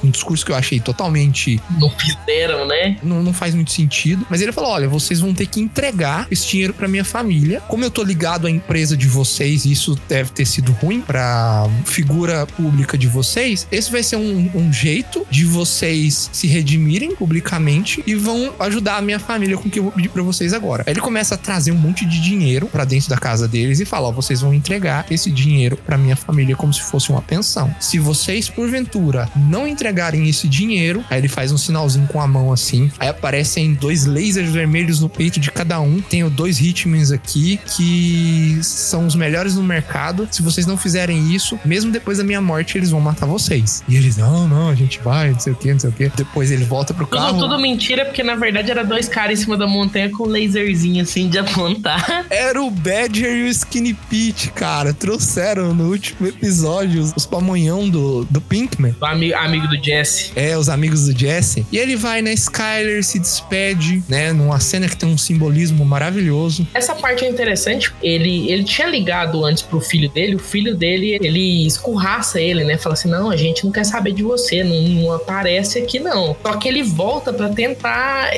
Um discurso que eu achei totalmente. Não fizeram, né? Não, não faz muito sentido. Mas ele falou: olha, vocês vão ter que entregar esse dinheiro pra minha família. Como eu tô ligado à empresa de vocês, isso deve ter sido ruim pra figura pública de vocês. Esse vai ser um, um jeito de vocês se redimirem publicamente e vão ajudar a minha família com o que eu vou pedir pra vocês agora. Aí ele começa a trazer um monte de dinheiro pra dentro da casa deles e fala: ó, vocês vão entregar esse dinheiro pra minha família como se fosse uma pensão. Se vocês, porventura, não entregarem esse dinheiro, aí ele faz um sinalzinho com a mão assim. Aí aparecem dois lasers vermelhos no peito de cada um. Tenho dois Hitmans aqui que são os melhores no mercado. Se vocês não fizerem isso, mesmo depois da minha morte, eles vão matar vocês. E eles, não, não, a gente vai, não sei o que, não sei o que. Depois ele volta pro carro. Tudo, tudo mentira, porque na verdade era dois caras em cima da montanha com um laserzinho assim de apontar. Era o Badger e o Skinny Pete, cara. Trouxeram no último episódio os, os pamonhão do, do Pinkman. O ami- amigo do Jesse. É, os amigos do Jesse. E ele vai na Skyler, se despede, né? Numa cena que tem um simbolismo maravilhoso. Essa parte é interessante. Ele, ele tinha ligado antes pro filho dele. O filho dele, ele escurraça ele, né? Fala assim: não, a gente não quer saber de você. Não, não aparece aqui, não. Só que ele volta pra tentar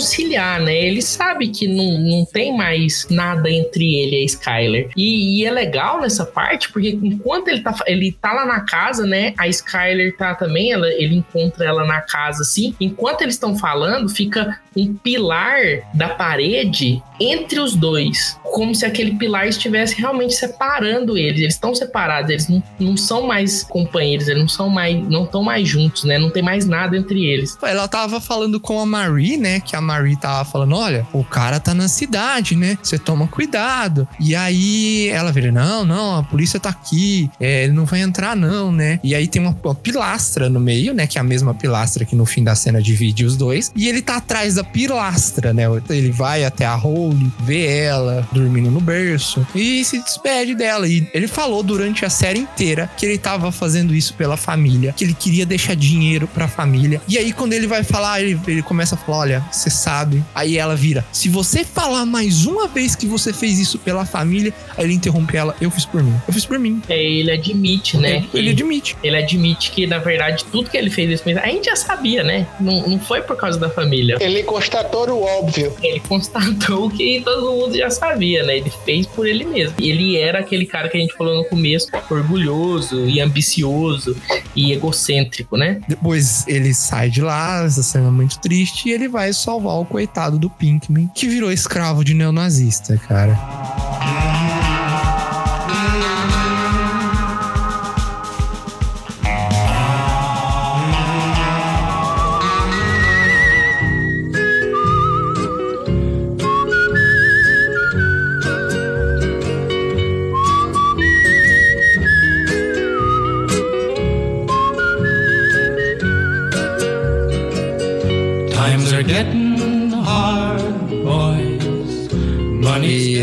reconciliar, né? Ele sabe que não, não tem mais nada entre ele e a Skyler. E, e é legal nessa parte, porque enquanto ele tá, ele tá lá na casa, né? A Skyler tá também, ela, ele encontra ela na casa assim. Enquanto eles estão falando, fica um pilar da parede entre os dois, como se aquele pilar estivesse realmente separando eles. eles eles estão separados, eles não, não são mais companheiros, eles não são mais, não estão mais juntos, né? Não tem mais nada entre eles. Ela tava falando com a Marie, né? Que a Marie tava falando: olha, o cara tá na cidade, né? Você toma cuidado. E aí ela vira: não, não, a polícia tá aqui, é, ele não vai entrar, não, né? E aí tem uma, uma pilastra no meio, né? Que é a mesma pilastra que no fim da cena divide os dois. E ele tá atrás da pilastra, né? Ele vai até a Holly, vê ela dormindo no berço e se despede dela. E ele falou durante a série inteira que ele tava fazendo isso pela família, que ele queria deixar dinheiro pra família. E aí, quando ele vai falar, ele, ele começa a falar: Olha, você sabe. Aí ela vira: Se você falar mais uma vez que você fez isso pela família, aí ele interrompe ela: Eu fiz por mim. Eu fiz por mim. É, ele admite, né? Ele, ele admite. Ele admite que, na verdade, tudo que ele fez isso, a gente já sabia, né? Não, não foi por causa da família. Ele constatou o óbvio. Ele constatou que todo mundo já sabia, né? Ele fez por ele mesmo. Ele era aquele cara que a gente falou no começo, orgulhoso e ambicioso e egocêntrico, né? Depois ele sai de lá, essa cena é muito triste, e ele vai salvar o coitado do Pinkman, que virou escravo de neonazista, cara.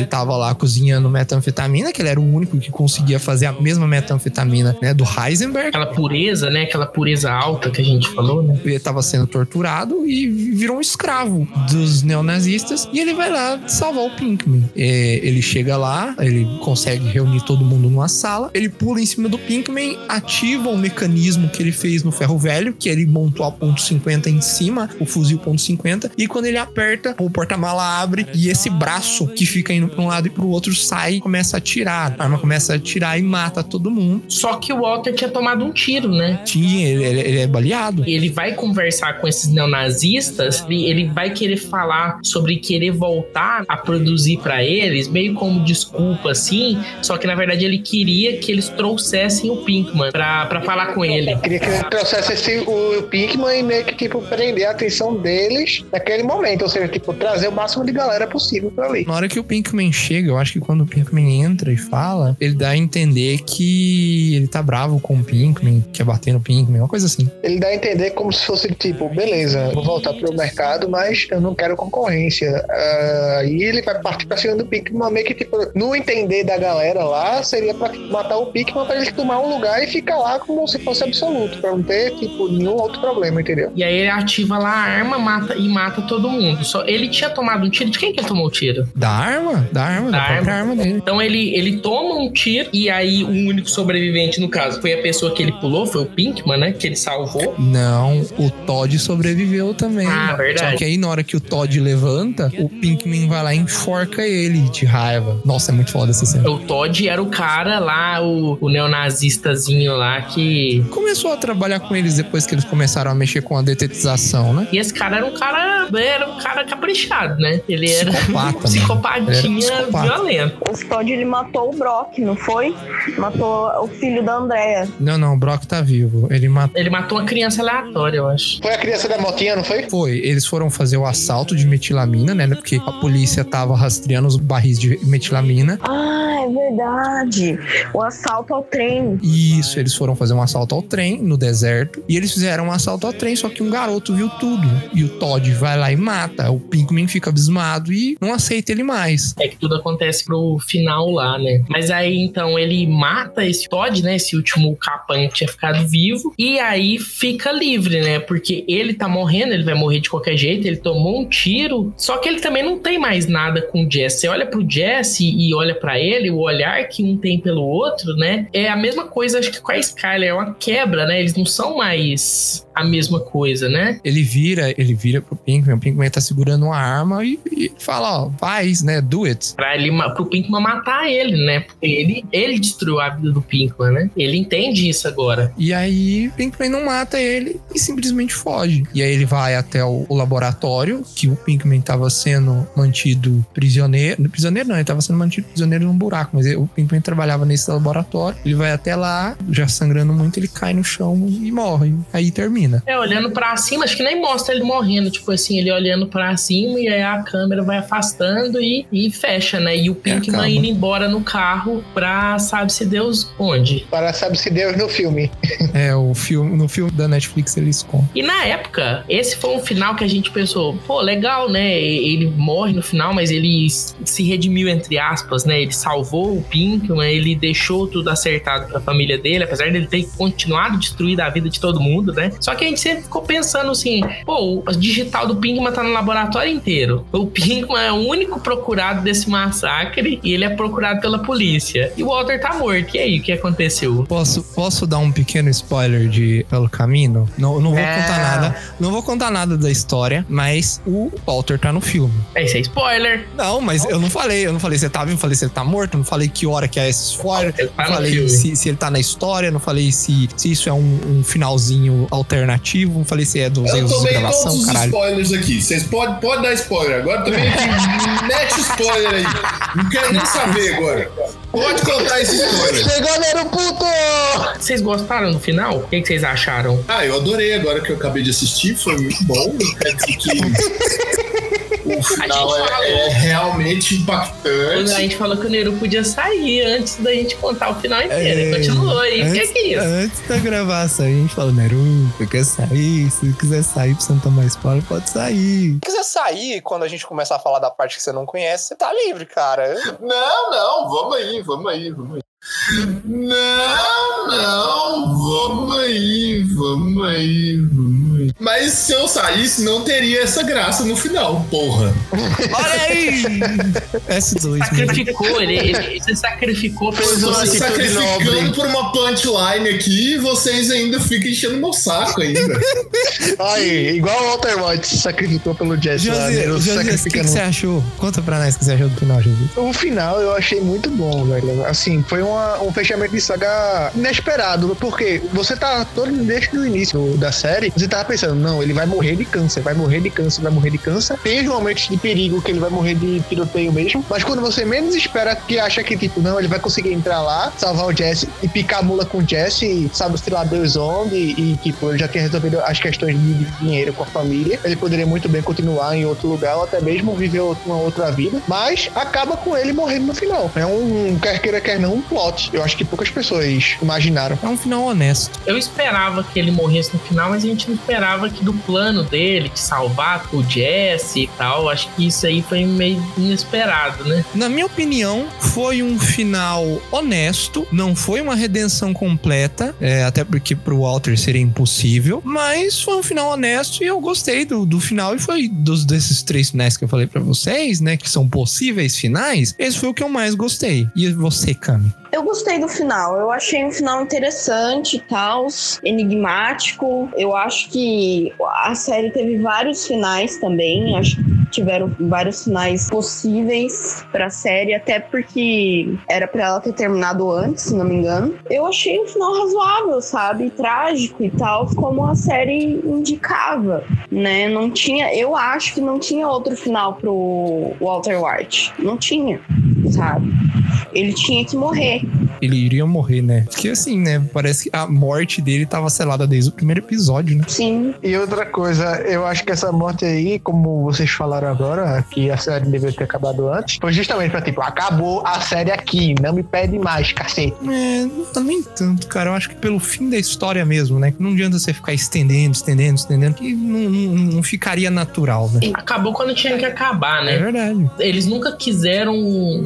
Tava lá cozinhando metanfetamina, que ele era o único que conseguia fazer a mesma metanfetamina, né, do Heisenberg. Aquela pureza, né? Aquela pureza alta que a gente falou, né? Ele tava sendo torturado e virou um escravo dos neonazistas. E ele vai lá salvar o Pinkman. É, ele chega lá, ele consegue reunir todo mundo numa sala. Ele pula em cima do Pinkman, ativa o mecanismo que ele fez no ferro velho, que ele montou a ponto .50 em cima, o fuzil ponto .50. E quando ele aperta, o porta-mala abre e esse braço que fica pra um lado e pro outro sai e começa a atirar. A arma começa a atirar e mata todo mundo. Só que o Walter tinha tomado um tiro, né? Tinha, ele, ele- ele é baleado. Ele vai conversar com esses neonazistas, ele, ele vai querer falar sobre querer voltar a produzir pra eles, meio como desculpa, assim. Só que na verdade ele queria que eles trouxessem o Pinkman pra, pra falar com ele. Queria que ele trouxesse esse, o Pinkman e meio que, tipo, prender a atenção deles naquele momento. Ou seja, tipo, trazer o máximo de galera possível pra ali. Na hora que o Pinkman chega, eu acho que quando o Pinkman entra e fala, ele dá a entender que ele tá bravo com o Pinkman, quer bater no Pinkman, uma coisa assim. Ele dá a entender como se fosse, tipo, beleza, vou voltar pro mercado, mas eu não quero concorrência. Ah, Aí ele vai partir pra cima do Pinkman, meio que, tipo, no entender da galera lá, seria pra matar o Pinkman pra ele tomar um lugar e ficar lá como se fosse absoluto, pra não ter, tipo, nenhum outro problema, entendeu? E aí ele ativa lá a arma mata, e mata todo mundo. Só ele tinha tomado um tiro. De quem que ele tomou o tiro? Da arma? Da arma, da, Da própria arma dele. Então ele, ele toma um tiro e aí o único sobrevivente, no caso, foi a pessoa que ele pulou, foi o Pinkman, né? Que ele salvou. Não, o Todd sobreviveu também. Ah, verdade. Só que aí na hora que o Todd levanta, o Pinkman vai lá e enforca ele de raiva. Nossa, é muito foda essa cena. O Todd era o cara lá, o, o neonazistazinho lá que. Começou a trabalhar com eles depois que eles começaram a mexer com a detetização, né? E esse cara era um cara. Era um cara caprichado, né? Ele era Psicopata, um psicopata. violento. O Todd ele matou o Brock, não foi? Matou o filho da Andrea. Não, não, o Brock tá vivo. Ele matou. Ele matou uma criança aleatória, eu acho. Foi a criança da motinha, não foi? Foi, eles foram fazer o assalto de metilamina, né? Porque a polícia tava rastreando os barris de metilamina. Ah, é verdade. O assalto ao trem. Isso, eles foram fazer um assalto ao trem no deserto. E eles fizeram um assalto ao trem, só que um garoto viu tudo. E o Todd vai lá e mata. O Pinkman fica abismado e não aceita ele mais. É que tudo acontece pro final lá, né? Mas aí então ele mata esse Todd, né? Esse último capanha que tinha ficado vivo. E aí fica livre, né? Porque ele tá morrendo, ele vai morrer de qualquer jeito. Ele tomou um tiro. Só que ele também não tem mais nada com o Jesse. Você olha pro Jesse e olha pra ele, o olhar que um tem pelo outro, né? É a mesma coisa, acho que com a Skyler. É uma quebra, né? Eles não são mais a mesma coisa, né? Ele vira, ele vira pro Pinkman, o Pinkman tá segurando uma arma e, e fala, ó, faz, né, do it. Pra ele, pro Pinkman matar ele, né? Porque ele, ele destruiu a vida do Pinkman, né? Ele entende isso agora. E aí, Pinkman não mata ele e simplesmente foge. E aí ele vai até o, o laboratório, que o Pinkman tava sendo mantido prisioneiro. Prisioneiro não, ele tava sendo mantido prisioneiro num buraco, mas ele- o Pinkman trabalhava nesse laboratório. Ele vai até lá, já sangrando muito, ele cai no chão e morre. Aí termina. É, olhando pra cima, acho que nem mostra ele morrendo. Tipo assim, ele olhando pra cima e aí a câmera vai afastando e, e fecha, né? E o Pinkman acaba. indo embora no carro pra sabe-se Deus onde. Para sabe-se Deus no filme. É, o filme, no filme da Netflix ele esconde. E na época, esse foi um final que a gente pensou, pô, legal, né? Ele morre no final, mas ele se redimiu, entre aspas, né? Ele salvou o Pinkman, ele deixou tudo acertado pra família dele, apesar dele ter continuado destruído a vida de todo mundo, né? Só que a gente sempre ficou pensando assim, pô, o digital do Pinkman tá no laboratório inteiro. O Pinkman é o único procurado desse massacre e ele é procurado pela polícia. E o Walter tá morto. E aí, o que aconteceu? Posso, posso dar um pequeno spoiler de Pelo Caminho? Não, não vou É. contar nada. Não vou contar nada da história, mas o Walter tá no filme. É isso é spoiler. Não, mas eu não falei. Eu não falei se ele tá vivo, eu falei se ele tá morto, eu não falei que hora que é esse spoiler. Tá não falei se, se ele tá na história, não falei se, se isso é um, um finalzinho alternativo, não falei se é dos Eu erros de tomei todos gravação, os caralho. spoilers aqui. Vocês podem pode dar spoiler. Agora também mete spoiler aí. Não quero nem saber agora. Pode contar esse spoiler. Chegou Nero puto! Vocês gostaram do final? O que, que vocês acharam? Ah, eu adorei agora que eu acabei de assistir. Foi muito bom. Quer dizer que o final A gente é, é realmente impactante. A gente falou que o Neru podia sair antes da gente contar o final inteiro. Ele continuou aí. O que é isso? antes da gravação, a gente falou, Neru, você quer sair? Se quiser sair pra você não tomar spoiler, pode sair. Se quiser sair quando a gente começar a falar da parte que você não conhece, você tá livre, cara. Não, não, vamos aí, vamos aí, vamos aí. Não, não, vamos aí, vamos aí, vamos aí. Mas se eu saísse, não teria essa graça no final, porra. Olha aí! S2, mesmo. Sacrificou, ele, ele se sacrificou pelo Eu tô atitude sacrificando nobre. por uma punchline aqui e vocês ainda ficam enchendo meu saco ainda. Aí, igual o Walter White se sacrificou pelo Jesse lá, Josi, Nero se Josi, o que, você achou? Conta pra nós o que você achou do final, Josi. O final eu achei muito bom, velho. Assim, foi uma- um fechamento de saga inesperado, porque você tá todo desde o início da série, você tava pensando, não, ele vai morrer de câncer, vai morrer de câncer, vai morrer de câncer. Tem os momentos de perigo que ele vai morrer de tiroteio mesmo, mas quando você menos espera que acha que, tipo, não, ele vai conseguir entrar lá, salvar o Jesse e picar a mula com o Jesse, sabe, se lá Deus onde, e, tipo, ele já tinha resolvido as questões de, de dinheiro com a família, ele poderia muito bem continuar em outro lugar ou até mesmo viver uma outra vida, mas acaba com ele morrendo no final. É um, quer queira, quer não, um plot. Eu acho que poucas pessoas imaginaram. É um final honesto. Eu esperava que ele morresse no final, mas a gente não esperava que do plano dele, de salvar o Jesse e tal, acho que isso aí foi meio inesperado, né? Na minha opinião, foi um final honesto, não foi uma redenção completa, é, até porque pro Walter seria impossível, mas foi um final honesto e eu gostei do, do final e foi dos desses três finais que eu falei pra vocês, né, que são possíveis finais, esse foi o que eu mais gostei. E você, Cami? Eu gostei do final. Eu achei um final interessante e tal, enigmático. Eu acho que a série teve vários finais também. Acho que tiveram vários finais possíveis pra série, até porque era pra ela ter terminado antes, se não me engano. Eu achei um final razoável, sabe? Trágico e tal, como a série indicava, né? Não tinha, eu acho que não tinha outro final pro Walter White. Não tinha, sabe? Ele tinha que morrer. Ele iria morrer, né? Porque assim, né, parece que a morte dele tava selada desde o primeiro episódio, né? Sim. E outra coisa, eu acho que essa morte aí, como vocês falaram agora, que a série deveria ter acabado antes, foi justamente pra tipo, acabou a série aqui, não me pede mais, cacete. É, não tá nem tanto, cara. Eu acho que pelo fim da história mesmo, né? Não adianta você ficar estendendo, estendendo, estendendo, que não, não, não ficaria natural, né? Acabou quando tinha que acabar, né? É verdade. Eles nunca quiseram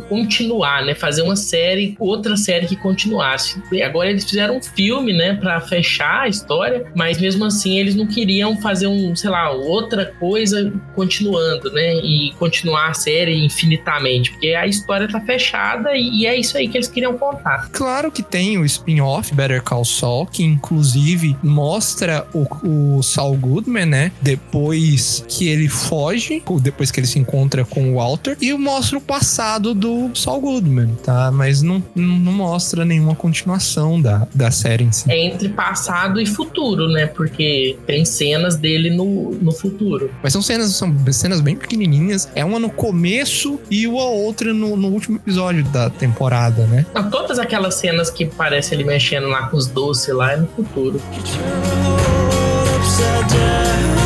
continuar, né? Fazer uma série, outra série que continuasse. E agora eles fizeram um filme, né, para fechar a história, mas mesmo assim eles não queriam fazer um, sei lá, outra coisa continuando, né, e continuar a série infinitamente, porque a história tá fechada e, e é isso aí que eles queriam contar. Claro que tem o spin-off Better Call Saul, que inclusive mostra o, o Saul Goodman, né? Depois que ele foge, depois que ele se encontra com o Walter, e mostra o passado do Saul Goodman, tá? Mas não, não mostra nenhuma continuação da, da série em si. É entre passado e futuro, né? Porque tem cenas dele no, no futuro. Mas são cenas, são cenas bem pequenininhas. É uma no começo e a outra no, no último episódio da temporada, né? Não, todas aquelas cenas que parece ele mexendo lá com os doces lá é no futuro. Guess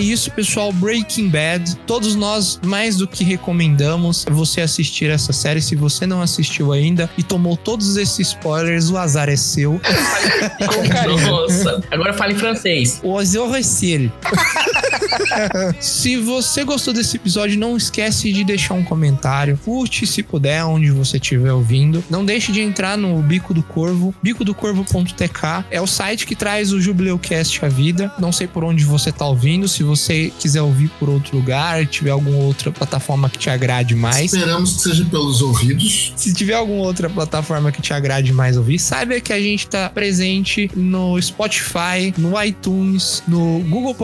isso, pessoal. Breaking Bad. Todos nós, mais do que recomendamos você assistir essa série. Se você não assistiu ainda e tomou todos esses spoilers, o azar é seu. Com carinho. Nossa, agora fala em francês. O azar é seu. se você gostou desse episódio, não esquece de deixar um comentário. Curte se puder, onde você estiver ouvindo. Não deixe de entrar no Bico do Corvo, bicodocorvo.tk. É o site que traz o Jubileucast à vida. Não sei por onde você tá ouvindo. Se você quiser ouvir por outro lugar, tiver alguma outra plataforma que te agrade mais. Esperamos que seja pelos ouvidos. Se tiver alguma outra plataforma que te agrade mais ouvir, saiba que a gente tá presente no Spotify, no iTunes, no Google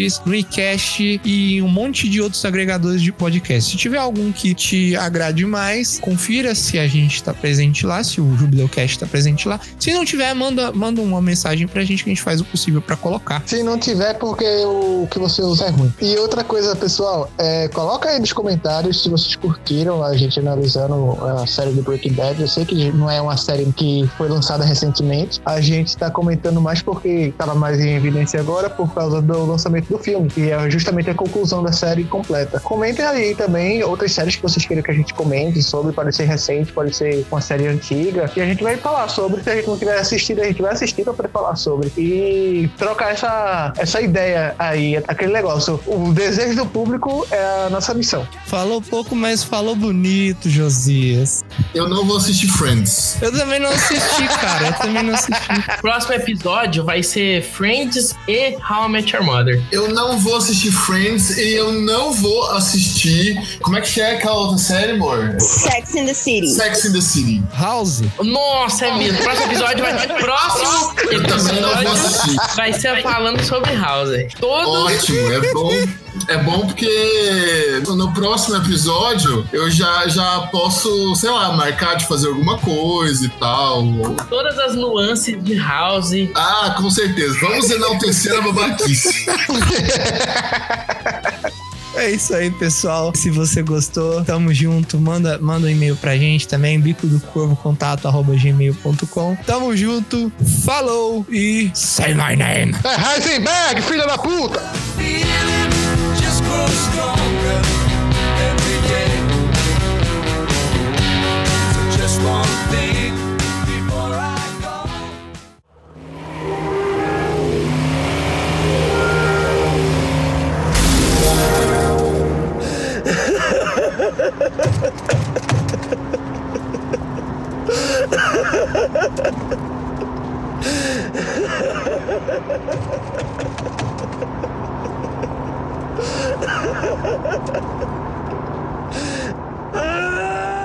Podcasts, iCast e um monte de outros agregadores de podcast. Se tiver algum que te agrade mais, confira se a gente tá presente lá, se o Jubileucast tá presente lá. Se não tiver, manda, manda uma mensagem pra gente que a gente faz o possível pra colocar. Se não tiver, porque o que você usa é ruim. E outra coisa, pessoal, é, coloca aí nos comentários se vocês curtiram a gente analisando a série do Breaking Bad. Eu sei que não é uma série que foi lançada recentemente. A gente tá comentando mais porque tava mais em evidência agora por causa do lançamento do filme, que é justamente a conclusão da série completa. Comentem aí também outras séries que vocês queiram que a gente comente sobre, pode ser recente, pode ser uma série antiga, e a gente vai falar sobre. Se a gente não tiver assistido, a gente vai assistir pra poder falar sobre. E trocar essa, essa ideia aí, aquele negócio. O desejo do público é a nossa missão. Falou pouco, mas falou bonito, Josias. Eu não vou assistir Friends. Eu também não assisti, cara. Eu também não assisti. Próximo episódio vai ser Friends e How I Met Your Mother. Eu não vou assistir Friends e eu não vou assistir. Como é que é aquela outra série, amor? Sex in the City. Sex in the City. House. Nossa, é mesmo. Próximo episódio vai Próximo Eu também não vou assistir. vai ser falando sobre House. Todo Ótimo, é bom. É bom porque no próximo episódio eu já, já posso, sei lá, marcar de fazer alguma coisa e tal. todas as nuances de House. Ah, com certeza. Vamos enaltecer a babaquice. É isso aí, pessoal. Se você gostou, tamo junto. Manda, manda um e-mail pra gente também, bico do corvo contato arroba gmail.com. Tamo junto, falou e say my name. É Heisenberg, filha da puta! Ha ha ha ha! ah!